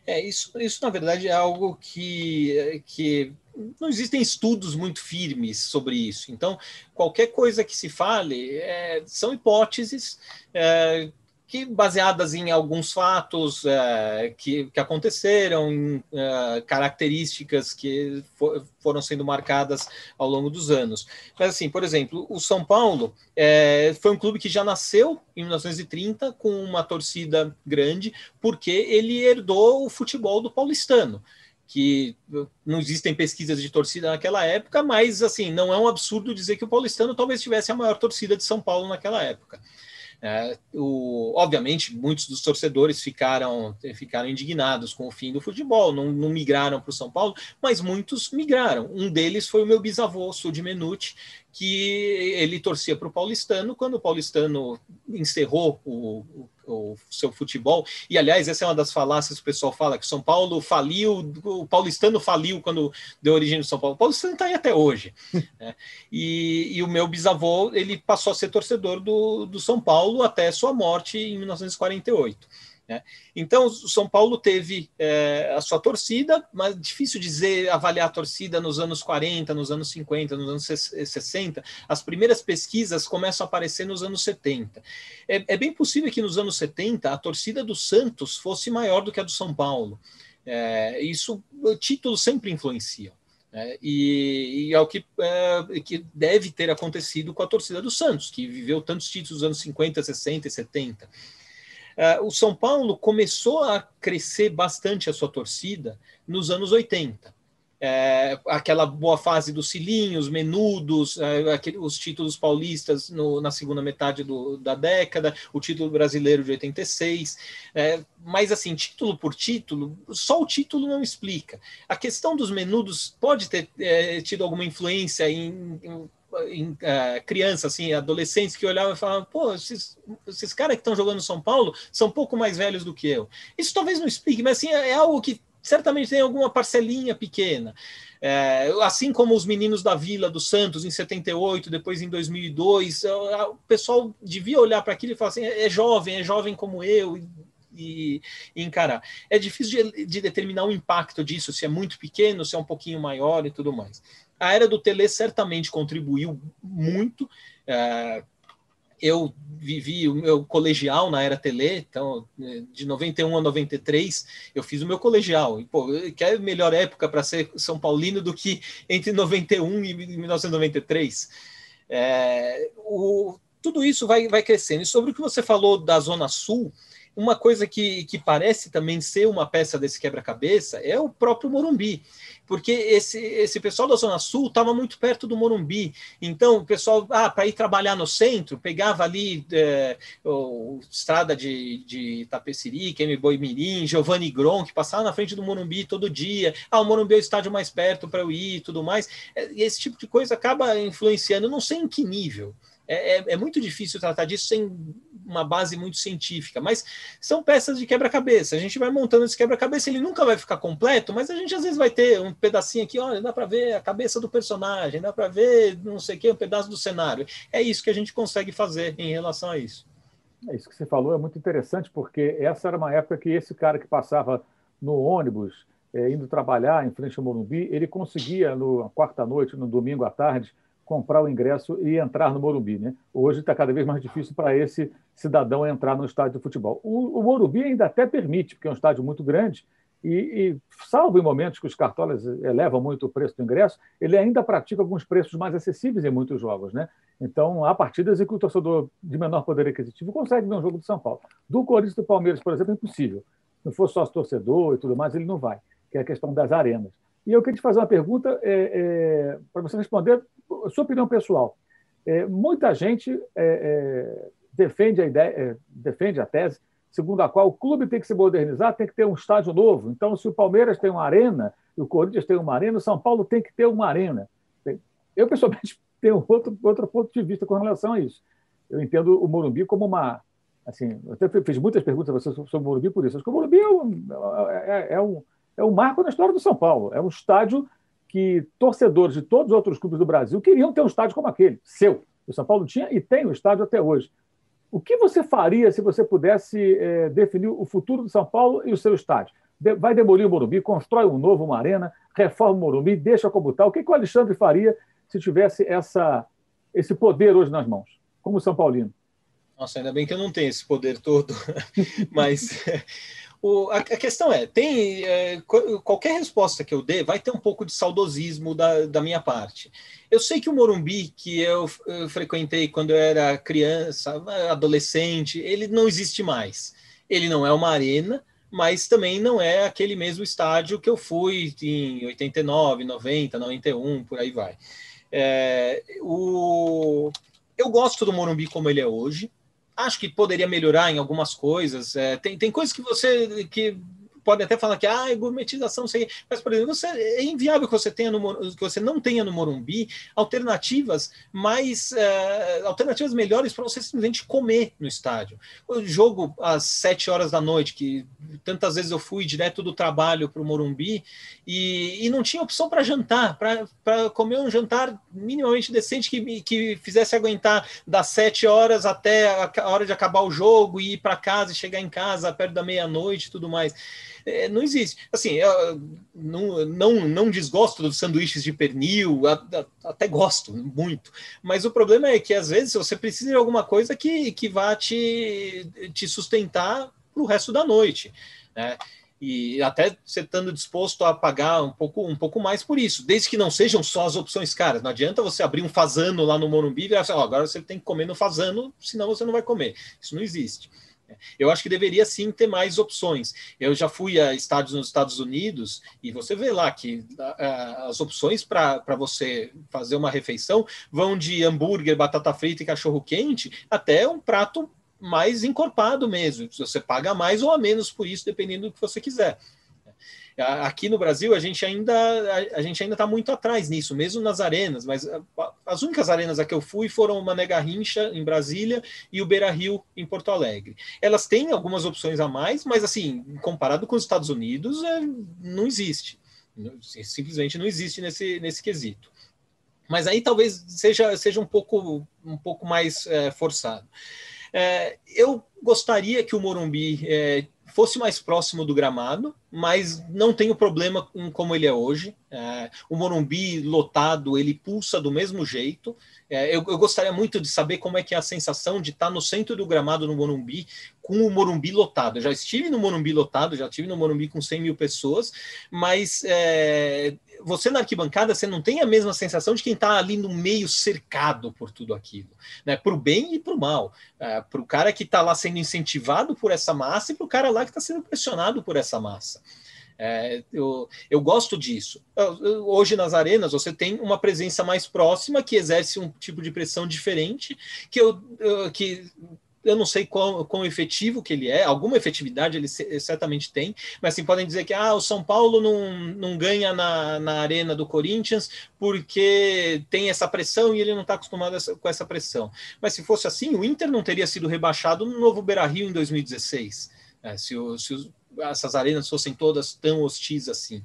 É, isso, isso na verdade é algo que, que não existem estudos muito firmes sobre isso. Então, qualquer coisa que se fale é, são hipóteses é, que baseadas em alguns fatos é, que, que aconteceram, em é, características que for, foram sendo marcadas ao longo dos anos. Mas assim, por exemplo, o São Paulo é, foi um clube que já nasceu em 1930 com uma torcida grande, porque ele herdou o futebol do paulistano que não existem pesquisas de torcida naquela época, mas assim, não é um absurdo dizer que o paulistano talvez tivesse a maior torcida de São Paulo naquela época. É, o, obviamente, muitos dos torcedores ficaram, ficaram indignados com o fim do futebol, não, não migraram para o São Paulo, mas muitos migraram. Um deles foi o meu bisavô, Sud Menuti, que ele torcia para o paulistano. Quando o paulistano encerrou o, o seu futebol. E, aliás, essa é uma das falácias que o pessoal fala, que São Paulo faliu, o paulistano faliu quando deu origem do São Paulo. O paulistano está aí até hoje. [laughs] né? e, e, o meu bisavô, ele passou a ser torcedor do, do São Paulo até sua morte em 1948. Né? Então, o São Paulo teve é, a sua torcida, mas difícil dizer, avaliar a torcida nos anos 40, nos anos 50, nos anos 60. As primeiras pesquisas começam a aparecer nos anos 70. É, é bem possível que nos anos 70 a torcida do Santos fosse maior do que a do São Paulo. É, isso, o título sempre influencia. É, e, e, é o que, é, que deve ter acontecido com a torcida do Santos, que viveu tantos títulos nos anos 50, 60 e 70. Uh, o São Paulo começou a crescer bastante a sua torcida nos anos 80. É, aquela boa fase dos cilinhos, menudos, é, aquele, os títulos paulistas no, na segunda metade do, da década, o título brasileiro de 86. É, mas, assim, título por título, só o título não explica. A questão dos menudos pode ter é, tido alguma influência em, em em, uh, criança, assim, adolescentes que olhavam e falavam, pô, esses, esses caras que estão jogando São Paulo são um pouco mais velhos do que eu. Isso talvez não explique, mas assim, é, é algo que certamente tem alguma parcelinha pequena. É, assim como os meninos da Vila do Santos em 78, depois em 2002, é, o pessoal devia olhar para aquilo e falar assim: é, é jovem, é jovem como eu, e, e, encarar. É difícil de, de, determinar o impacto disso, se é muito pequeno, se é um pouquinho maior e tudo mais. A era do Tele certamente contribuiu muito. É, eu vivi o meu colegial na era Tele, então de 91 a 93 eu fiz o meu colegial. E, pô, que é melhor época para ser São Paulino do que entre 91 e 1993. É, o, tudo isso vai, vai crescendo. E sobre o que você falou da Zona Sul, uma coisa que, que parece também ser uma peça desse quebra-cabeça é o próprio Morumbi, porque esse, esse pessoal da Zona Sul estava muito perto do Morumbi. Então, o pessoal, ah, para ir trabalhar no centro, pegava ali é, o Estrada de, de Tapeciri, Kemi Boi Mirim, Giovanni Gron, que passava na frente do Morumbi todo dia. Ah, o Morumbi é o estádio mais perto para eu ir e tudo mais. É, esse tipo de coisa acaba influenciando, não sei em que nível. É, é, é, muito difícil tratar disso sem uma base muito científica, mas são peças de quebra-cabeça. A gente vai montando esse quebra-cabeça, ele nunca vai ficar completo, mas a gente às vezes vai ter um pedacinho aqui, olha, dá para ver a cabeça do personagem, dá para ver não sei o que, um pedaço do cenário. É isso que a gente consegue fazer em relação a isso. É isso que você falou é muito interessante, porque essa era uma época que esse cara que passava no ônibus, é, indo trabalhar em frente ao Morumbi, ele conseguia, no quarta-noite, no domingo à tarde, comprar o ingresso e entrar no Morumbi. Né? Hoje está cada vez mais difícil para esse cidadão entrar no estádio de futebol. O, o, Morumbi ainda até permite, porque é um estádio muito grande, e, e, salvo em momentos que os cartolas elevam muito o preço do ingresso, ele ainda pratica alguns preços mais acessíveis em muitos jogos. Né? Então, há partidas em que o torcedor de menor poder aquisitivo consegue ver um jogo do São Paulo. Do Corinthians do Palmeiras, por exemplo, é impossível. Se não for sócio torcedor e tudo mais, ele não vai, que é a questão das arenas. E eu queria te fazer uma pergunta é, é, para você responder a sua opinião pessoal. É, muita gente é, é, defende a ideia, é, defende a tese segundo a qual o clube tem que se modernizar, tem que ter um estádio novo. Então, se o Palmeiras tem uma arena o Corinthians tem uma arena, o São Paulo tem que ter uma arena. Eu, pessoalmente, [laughs] tenho outro, outro ponto de vista com relação a isso. Eu entendo o Morumbi como uma. Assim, eu até fiz muitas perguntas a você sobre o Morumbi por isso. Acho que o Morumbi é um, é, é, um, é um marco na história do São Paulo. É um estádio que torcedores de todos os outros clubes do Brasil queriam ter um estádio como aquele, seu. O São Paulo tinha e tem o um estádio até hoje. O que você faria se você pudesse é, definir o futuro do São Paulo e o seu estádio? De, vai demolir o Morumbi, constrói um novo, uma arena, reforma o Morumbi, deixa como tal. O que, que o Alexandre faria se tivesse essa, esse poder hoje nas mãos, como São Paulino? Nossa, ainda bem que eu não tenho esse poder todo, [laughs] mas o, a, a, questão é, tem é, qualquer resposta que eu dê vai ter um pouco de saudosismo da, da minha parte. Eu sei que o Morumbi, que eu, eu frequentei quando eu era criança, adolescente, ele não existe mais. Ele não é uma arena, mas também não é aquele mesmo estádio que eu fui em 89, 90, 91, por aí vai. É, o, eu gosto do Morumbi como ele é hoje acho que poderia melhorar em algumas coisas. É, tem, tem coisas que você que pode até falar que ah, é gourmetização, sei, mas por exemplo, você, é inviável que você tenha no, que você não tenha no Morumbi alternativas mais uh, alternativas melhores para você simplesmente comer no estádio. O jogo às sete horas da noite, que tantas vezes eu fui direto do trabalho para o Morumbi e, e não tinha opção para jantar, para comer um jantar minimamente decente que, que fizesse aguentar das sete horas até a hora de acabar o jogo e ir para casa e chegar em casa perto da meia-noite e tudo mais é, não existe. Assim, não, não, não desgosto dos sanduíches de pernil, até gosto muito, mas o problema é que às vezes você precisa de alguma coisa que, que vá te, te sustentar para o resto da noite. Né? e até você estando disposto a pagar um pouco, um pouco mais por isso, desde que não sejam só as opções caras. Não adianta você abrir um fazano lá no Morumbi e falar assim, oh, agora você tem que comer no fazano, senão você não vai comer. Isso não existe. Eu acho que deveria sim ter mais opções. Eu já fui a estádios nos Estados Unidos e você vê lá que as opções para você fazer uma refeição vão de hambúrguer, batata frita e cachorro quente até um prato mais encorpado mesmo. Você paga mais ou a menos por isso, dependendo do que você quiser. Aqui no Brasil a gente ainda a, a gente ainda está muito atrás nisso, mesmo nas arenas. Mas as únicas arenas a que eu fui foram o Mané Garrincha em Brasília e o Beira Rio em Porto Alegre. Elas têm algumas opções a mais, mas assim comparado com os Estados Unidos é, não existe, simplesmente não existe nesse nesse quesito. Mas aí talvez seja seja um pouco um pouco mais é, forçado. É, eu gostaria que o Morumbi é, fosse mais próximo do gramado, mas não tenho problema com como ele é hoje. É, o Morumbi lotado, ele pulsa do mesmo jeito. É, eu, eu, gostaria muito de saber como é que é a sensação de estar no centro do gramado no Morumbi, com o Morumbi lotado. Eu já estive no Morumbi lotado, já estive no Morumbi com 100 mil pessoas, mas é, você na arquibancada, você não tem a mesma sensação de quem está ali no meio cercado por tudo aquilo, né? Para o bem e para o mal. É, para o cara que está lá sendo incentivado por essa massa e para o cara lá que está sendo pressionado por essa massa. É, eu, eu gosto disso. Hoje nas arenas você tem uma presença mais próxima que exerce um tipo de pressão diferente que eu, que eu não sei quão, quão efetivo que ele é, alguma efetividade ele certamente tem, mas assim, podem dizer que ah, o São Paulo não, não ganha na, na arena do Corinthians porque tem essa pressão e ele não está acostumado essa, com essa pressão. Mas se fosse assim, o Inter não teria sido rebaixado no novo Beira Rio em 2016. É, se, o, se os, essas arenas fossem todas tão hostis assim.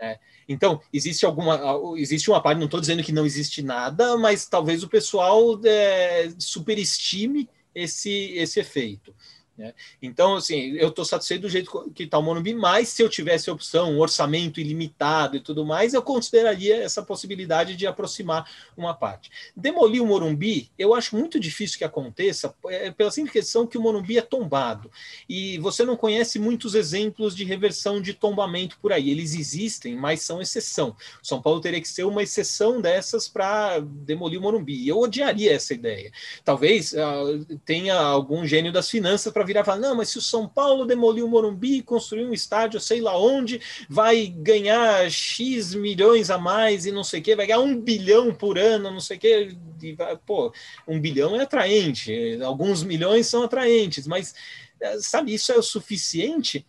É, então, existe alguma. Existe uma parte, não estou dizendo que não existe nada, mas talvez o pessoal é, superestime esse, esse efeito. Né? Então, assim, eu estou satisfeito do jeito que está o Morumbi, mas se eu tivesse a opção, um orçamento ilimitado e tudo mais, eu consideraria essa possibilidade de aproximar uma parte. Demolir o Morumbi, eu acho muito difícil que aconteça, é, pela simples questão que o Morumbi é tombado. E você não conhece muitos exemplos de reversão de tombamento por aí. Eles existem, mas são exceção. São Paulo teria que ser uma exceção dessas para demolir o Morumbi. Eu odiaria essa ideia. Talvez uh, tenha algum gênio das finanças para virar e falar: não, mas se o São Paulo demoliu o Morumbi, construir um estádio, sei lá onde, vai ganhar X milhões a mais e não sei o quê, vai ganhar um bilhão por ano, não sei o quê. E, pô, um bilhão é atraente, alguns milhões são atraentes, mas eh, sabe, isso é o suficiente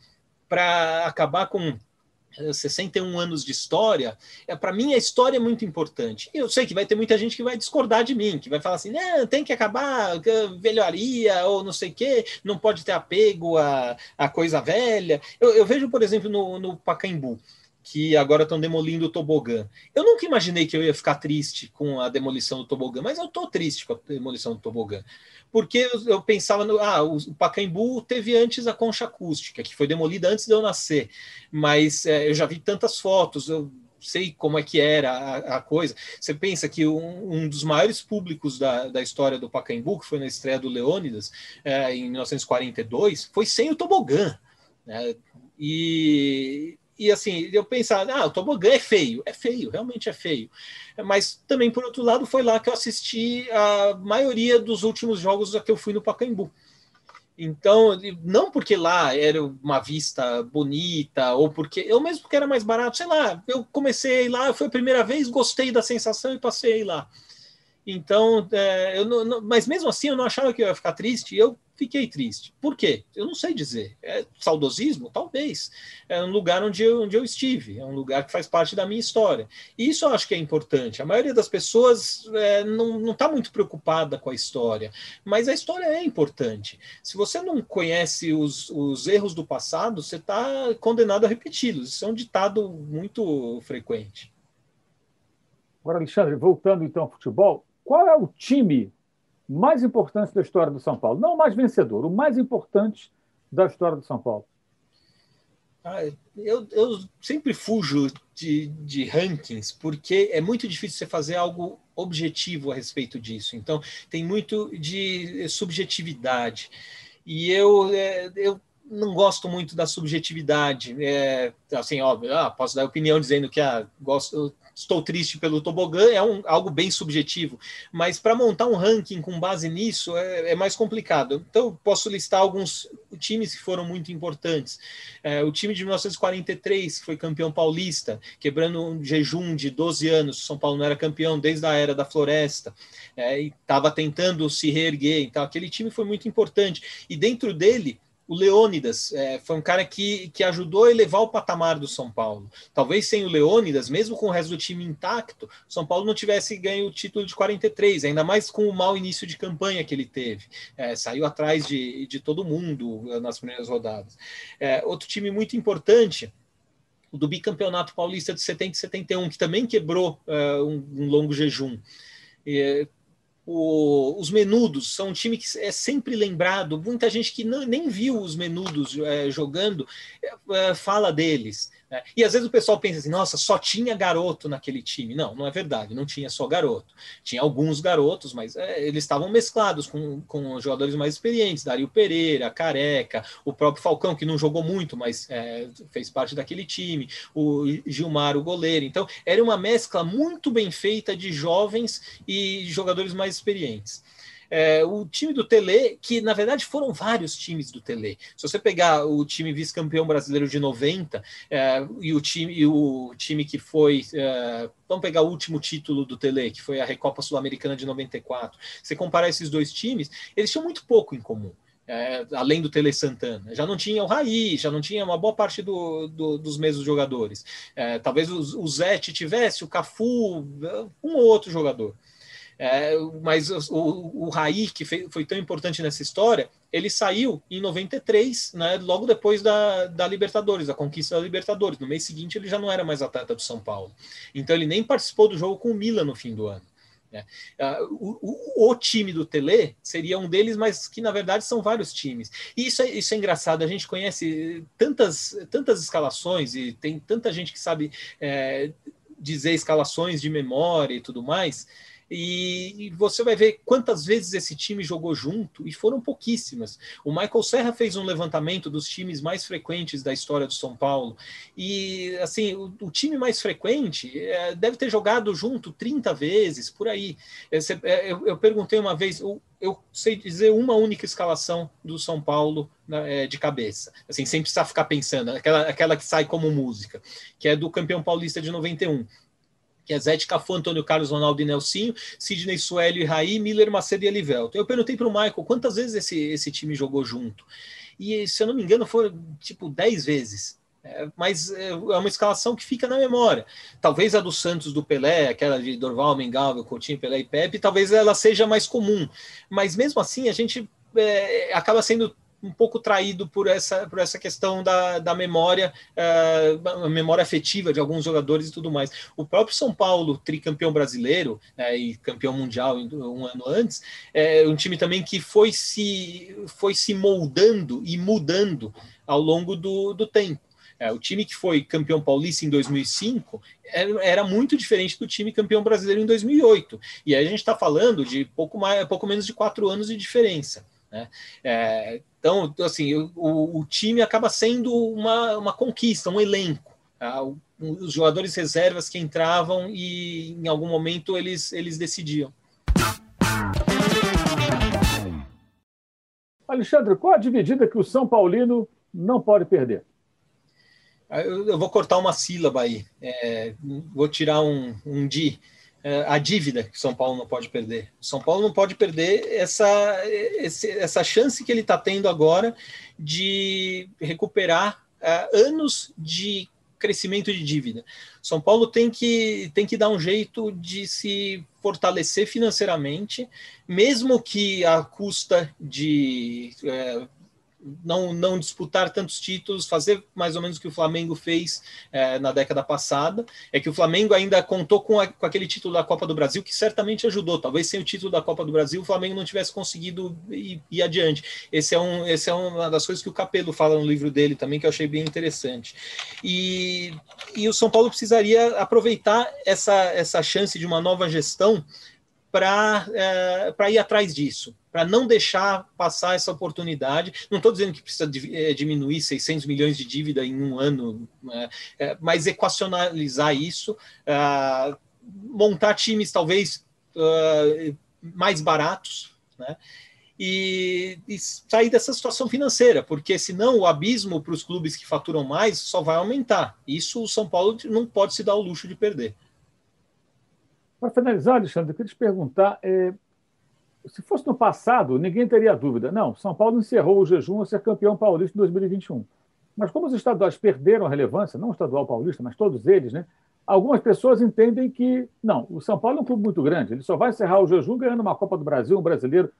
para acabar com 61 anos de história, é, para mim a história é muito importante. Eu sei que vai ter muita gente que vai discordar de mim, que vai falar assim, não, tem que acabar velharia ou não sei o quê, não pode ter apego a, a coisa velha. Eu, eu vejo, por exemplo, no, no Pacaembu, que agora estão demolindo o tobogã. Eu nunca imaginei que eu ia ficar triste com a demolição do tobogã, mas eu estou triste com a demolição do tobogã porque eu pensava no. Ah, o Pacaembu teve antes a concha acústica, que foi demolida antes de eu nascer, mas é, eu já vi tantas fotos, eu sei como é que era a, a coisa. Você pensa que um, um, dos maiores públicos da, da história do Pacaembu, que foi na estreia do Leônidas, é, em 1942, foi sem o tobogã. Né? E, e assim, eu pensava, ah, o tobogã é feio. É feio, realmente é feio. Mas também, por outro lado, foi lá que eu assisti a maioria dos últimos jogos que eu fui no Pacaembu. Então, não porque lá era uma vista bonita, ou porque eu mesmo porque era mais barato, sei lá, eu comecei lá, foi a primeira vez, gostei da sensação e passei lá. Então, é, eu não, não, mas mesmo assim eu não achava que eu ia ficar triste. Eu fiquei triste. Por quê? Eu não sei dizer. É saudosismo? Talvez. É um lugar onde eu, onde eu estive, é um lugar que faz parte da minha história. E isso eu acho que é importante. A maioria das pessoas é, não está muito preocupada com a história, mas a história é importante. Se você não conhece os, os erros do passado, você está condenado a repeti-los. Isso é um ditado muito frequente. Agora, Alexandre, voltando então ao futebol, qual é o time mais importante da história do São Paulo. Não o mais vencedor, o mais importante da história do São Paulo. Ah, eu, eu, sempre fujo de, de, rankings, porque é muito difícil você fazer algo objetivo a respeito disso. Então, tem muito de subjetividade. E eu, é, eu não gosto muito da subjetividade. É, assim, óbvio, ah, posso dar opinião dizendo que ah, gosto, estou triste pelo tobogã, é um, algo bem subjetivo, mas para montar um ranking com base nisso é, é, mais complicado. Então, posso listar alguns times que foram muito importantes. É, o time de 1943, que foi campeão paulista, quebrando um jejum de 12 anos, São Paulo não era campeão desde a era da Floresta, é, e estava tentando se reerguer, então aquele time foi muito importante. E dentro dele, o Leônidas é, foi um cara que, que ajudou a elevar o patamar do São Paulo. Talvez sem o Leônidas, mesmo com o resto do time intacto, São Paulo não tivesse ganho o título de 43, ainda mais com o mau início de campanha que ele teve. É, saiu atrás de, de todo mundo nas primeiras rodadas. É, outro time muito importante o do bicampeonato paulista de 70 e 71, que também quebrou uh, um, um, longo jejum. E, o, os Menudos são um time que é sempre lembrado. Muita gente que não, nem viu os Menudos é, jogando é, é fala deles. Né? E às vezes o pessoal pensa assim: nossa, só tinha garoto naquele time. Não, não é verdade, não tinha só garoto. Tinha alguns garotos, mas é, eles estavam mesclados com, com jogadores mais experientes: Dario Pereira, Careca, o próprio Falcão, que não jogou muito, mas é, fez parte daquele time, o Gilmar, o goleiro. Então, era uma mescla muito bem feita de jovens e jogadores mais experientes. É, o time do Tele, que na verdade foram vários times do Tele. Se você pegar o time vice-campeão brasileiro de 90 é, e, o time, e o time que foi. É, vamos pegar o último título do Tele, que foi a Recopa Sul-Americana de 94. Você comparar esses dois times, eles tinham muito pouco em comum. É, além do Tele Santana. Já não tinha o Raí, já não tinha uma boa parte do, do, dos mesmos jogadores. É, talvez o, o Zete tivesse, o Cafu, um ou outro jogador. É, mas o, o Raí, que fez, foi tão importante nessa história, ele saiu em 93, né, logo depois da, da Libertadores, da conquista da Libertadores. No mês seguinte, ele já não era mais atleta do São Paulo. Então, ele nem participou do jogo com o Milan no fim do ano. Né? O, o, o, time do Tele seria um deles, mas que na verdade são vários times. E isso é, isso é engraçado, a gente conhece tantas, tantas escalações e tem tanta gente que sabe é, dizer escalações de memória e tudo mais. E, você vai ver quantas vezes esse time jogou junto, e foram pouquíssimas. O Michael Serra fez um levantamento dos times mais frequentes da história do São Paulo. E, assim, o, o time mais frequente é, deve ter jogado junto 30 vezes, por aí. É, é, eu, eu, perguntei uma vez, o, eu sei dizer uma única escalação do São Paulo né, de cabeça, assim, sem precisar ficar pensando, aquela, aquela que sai como música, que é do campeão paulista de 91, que é Zé Cafu, Antônio Carlos, Ronaldo e Nelsinho, Sidney Suélio e Raí, Miller, Macedo e Elivelto. Eu perguntei para o Michael quantas vezes esse, esse time jogou junto. E, se eu não me engano, foram tipo 10 vezes. É, mas é, é uma escalação que fica na memória. Talvez a do Santos do Pelé, aquela de Dorval, Mengalva, Coutinho, Pelé e Pepe, talvez ela seja mais comum. Mas mesmo assim, a gente é, acaba sendo um pouco traído por essa, por essa questão da, da memória, uh, memória afetiva de alguns jogadores e tudo mais. O próprio São Paulo, tricampeão brasileiro né, e campeão mundial um ano antes, é um time também que foi se, foi se moldando e mudando ao longo do, do tempo. É, o time que foi campeão paulista em 2005 era, era, muito diferente do time campeão brasileiro em 2008. E aí a gente está falando de pouco, mais, pouco menos de quatro anos de diferença. Né? É, então, assim, o, o, time acaba sendo uma, uma conquista, um elenco. Tá? os jogadores reservas que entravam e em algum momento eles, eles decidiam. Alexandre, qual a dividida que o São Paulino não pode perder? Eu, vou cortar uma sílaba aí, é, vou tirar um, um di. É, a dívida que São Paulo não pode perder. São Paulo não pode perder essa, essa chance que ele está tendo agora de recuperar uh, anos de crescimento de dívida. São Paulo tem que, tem que dar um jeito de se fortalecer financeiramente, mesmo que a custa de é, não, não disputar tantos títulos, fazer mais ou menos o que o Flamengo fez é, na década passada. É que o Flamengo ainda contou com, a, com, aquele título da Copa do Brasil, que certamente ajudou. Talvez sem o título da Copa do Brasil, o Flamengo não tivesse conseguido ir, ir adiante. Esse é, um, esse é uma das coisas que o Capelo fala no livro dele também, que eu achei bem interessante. E, e o São Paulo precisaria aproveitar essa, essa chance de uma nova gestão para é, ir atrás disso para não deixar passar essa oportunidade. Não estou dizendo que precisa é, diminuir 600 milhões de dívida em um ano, né? é, mas equacionalizar isso, uh, montar times talvez uh, mais baratos, né? E, e, sair dessa situação financeira, porque senão o abismo para os clubes que faturam mais só vai aumentar. Isso o São Paulo não pode se dar o luxo de perder. Para finalizar, Alexandre, eu queria te perguntar. É se fosse no passado, ninguém teria dúvida. Não, São Paulo encerrou o jejum a ser campeão paulista em 2021. Mas como os estaduais perderam a relevância, não o estadual paulista, mas todos eles, né? Algumas pessoas entendem que, não, o São Paulo é um clube muito grande, ele só vai encerrar o jejum ganhando uma Copa do Brasil, um brasileiro.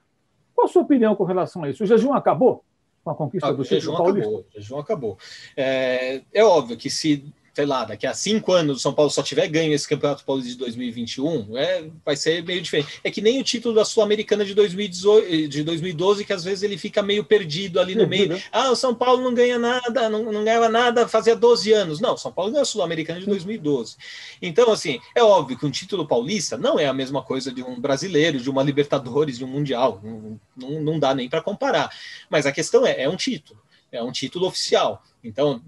Qual a sua opinião com relação a isso? O jejum acabou com a conquista ah, do título paulista? Acabou, o jejum acabou. É, é óbvio que se sei lá, daqui a cinco anos o São Paulo só tiver ganho esse Campeonato Paulista de 2021, é, vai ser meio diferente. É que nem o título da Sul-Americana de, 2018, de 2012, que às vezes ele fica meio perdido ali no meio. Né? Ah, o São Paulo não ganha nada, não, não ganhava nada fazia 12 anos. Não, o São Paulo ganhou a Sul-Americana de 2012. Então, assim, é óbvio que um título paulista não é a mesma coisa de um brasileiro, de uma Libertadores, de um Mundial. Não, não, não dá nem para comparar. Mas a questão é, é um título é um título oficial. Então,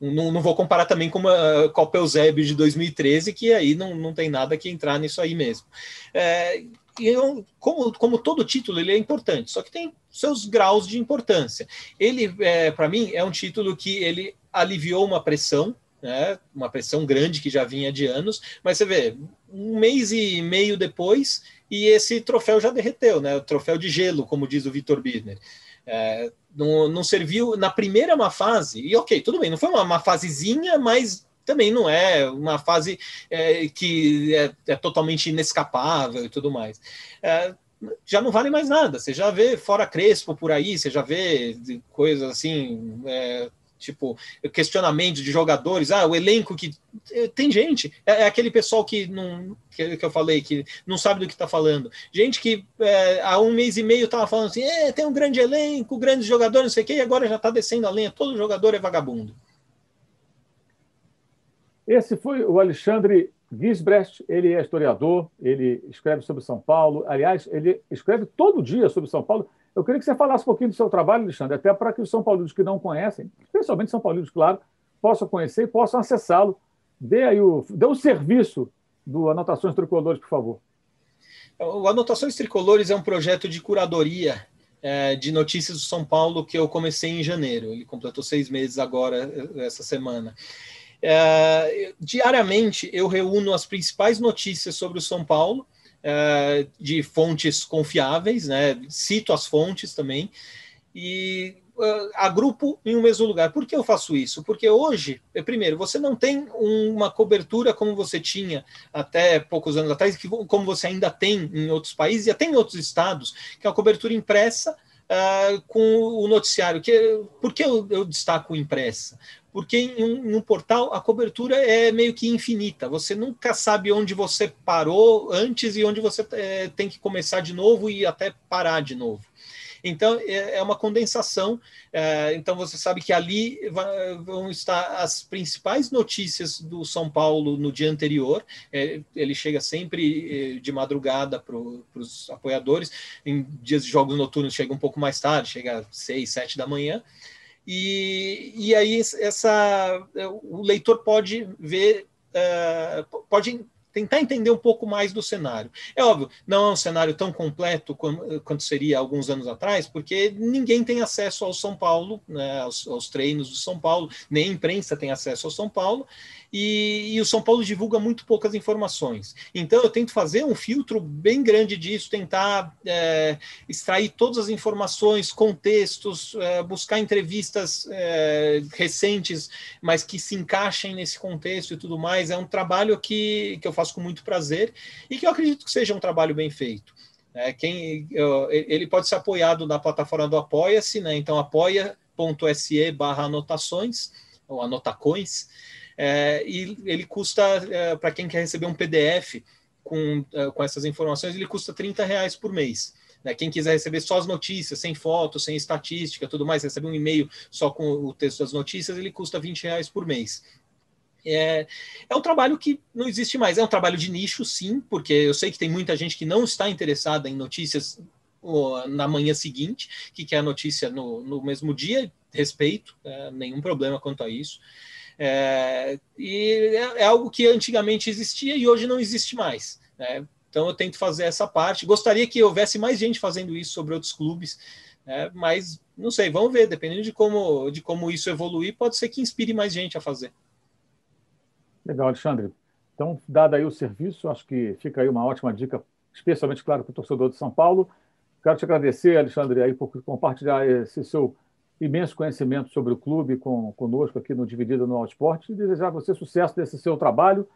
não, não vou comparar também com a Copa Eusébio de 2013, que aí não, não tem nada que entrar nisso aí mesmo. É, eu, como, como todo título, ele é importante, só que tem seus graus de importância. Ele, é, para mim, é um título que ele aliviou uma pressão, né, uma pressão grande que já vinha de anos, mas você vê, um mês e meio depois, e esse troféu já derreteu, né, o troféu de gelo, como diz o Vitor Birner. É, não, não, serviu na primeira uma fase, e ok, tudo bem, não foi uma, uma fasezinha, mas também não é uma fase é, que é, é, totalmente inescapável e tudo mais. É, já não vale mais nada. Você já vê fora Crespo por aí, você já vê coisas assim, é, tipo, questionamento de jogadores, ah, o elenco que. Eh, tem gente, é, é aquele pessoal que não. Que, que, eu falei, que não sabe do que está falando. Gente que é, há um mês e meio estava falando assim: é, tem um grande elenco, grandes jogadores, não sei o quê, e agora já está descendo a lenha, todo jogador é vagabundo. Esse foi o Alexandre Gisbrecht, ele é historiador, ele escreve sobre São Paulo. Aliás, ele escreve todo dia sobre São Paulo. Eu queria que você falasse um pouquinho do seu trabalho, Alexandre, até para que os São Paulinos que não conhecem, especialmente São Paulinos, claro, possam conhecer e possam acessá-lo. Dê aí o, dê o serviço do Anotações Tricolores, por favor. O Anotações Tricolores é um projeto de curadoria é, de notícias do São Paulo que eu comecei em janeiro. Ele completou seis meses agora, essa semana. É, diariamente eu reúno as principais notícias sobre o São Paulo, é, de fontes confiáveis, né? cito as fontes também, e uh, agrupo em um mesmo lugar. Por que eu faço isso? Porque hoje, é, primeiro, você não tem uma cobertura como você tinha até poucos anos atrás, que, como você ainda tem em outros países e até em outros estados, que é a cobertura impressa uh, com o noticiário. Que, por que eu, eu destaco impressa? Porque em um, em um, portal a cobertura é meio que infinita. Você nunca sabe onde você parou antes e onde você é, tem que começar de novo e até parar de novo. Então, é, é uma condensação. É, então, você sabe que ali vão estar as principais notícias do São Paulo no dia anterior. É, ele chega sempre de madrugada para os apoiadores. Em dias de jogos noturnos, chega um pouco mais tarde, chega às seis, sete da manhã. E, e aí essa, o leitor pode ver, pode tentar entender um pouco mais do cenário. É óbvio, não é um cenário tão completo quanto seria alguns anos atrás, porque ninguém tem acesso ao São Paulo, né, aos, aos, treinos do São Paulo, nem a imprensa tem acesso ao São Paulo, e, e, o São Paulo divulga muito poucas informações. Então eu tento fazer um filtro bem grande disso, tentar é, extrair todas as informações, contextos, é, buscar entrevistas é, recentes, mas que se encaixem nesse contexto e tudo mais. É um trabalho que, que eu faço com muito prazer e que eu acredito que seja um trabalho bem feito. É, quem, ele pode ser apoiado na plataforma do Apoia-se, né? então apoia.se barra anotações, ou anotacões, é, e ele custa, é, para quem quer receber um PDF com, é, com essas informações, ele custa 30 reais por mês. Né? Quem quiser receber só as notícias, sem fotos, sem estatística, tudo mais, receber um e-mail só com o texto das notícias, ele custa 20 reais por mês. É, é um trabalho que não existe mais. É um trabalho de nicho, sim, porque eu sei que tem muita gente que não está interessada em notícias na manhã seguinte, que quer a notícia no, no mesmo dia, respeito, é, nenhum problema quanto a isso. É, e é, é, algo que antigamente existia e hoje não existe mais. Né? Então eu tento fazer essa parte. Gostaria que houvesse mais gente fazendo isso sobre outros clubes, né? mas não sei, vamos ver, dependendo de como, de como isso evoluir, pode ser que inspire mais gente a fazer. Legal, Alexandre. Então, dado aí o serviço, acho que fica aí uma ótima dica, especialmente, claro, para o torcedor de São Paulo. Quero te agradecer, Alexandre, aí, por compartilhar esse seu imenso conhecimento sobre o clube com, conosco aqui no Dividido no Esporte e desejar a você sucesso desse seu trabalho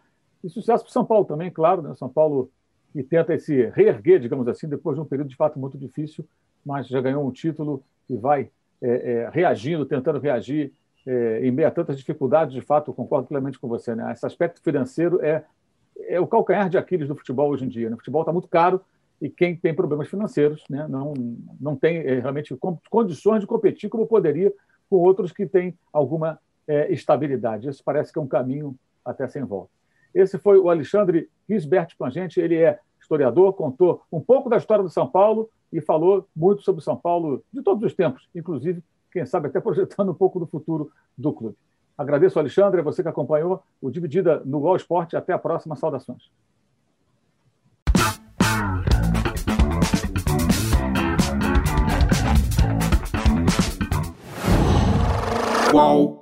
e sucesso para São Paulo também, claro, né? São Paulo que tenta se reerguer, digamos assim, depois de um período de fato muito difícil, mas já ganhou um título e vai é, é, reagindo, tentando reagir é, em meio a tantas dificuldades, de fato, concordo plenamente com você. Né? Esse aspecto financeiro é, é o calcanhar de Aquiles do futebol hoje em dia. Né? O futebol está muito caro, e quem tem problemas financeiros né, não, não tem é, realmente condições de competir como poderia com outros que têm alguma é, estabilidade. Isso parece que é um caminho até sem volta. Esse foi o Alexandre Gisbert Plangente, ele é historiador, contou um pouco da história do São Paulo e falou muito sobre São Paulo de todos os tempos, inclusive, quem sabe, até [laughs] projetando um pouco do futuro do clube. Agradeço, Alexandre, a você que acompanhou o Dividida no Gol Esporte. Até a próxima. Saudações. Qual?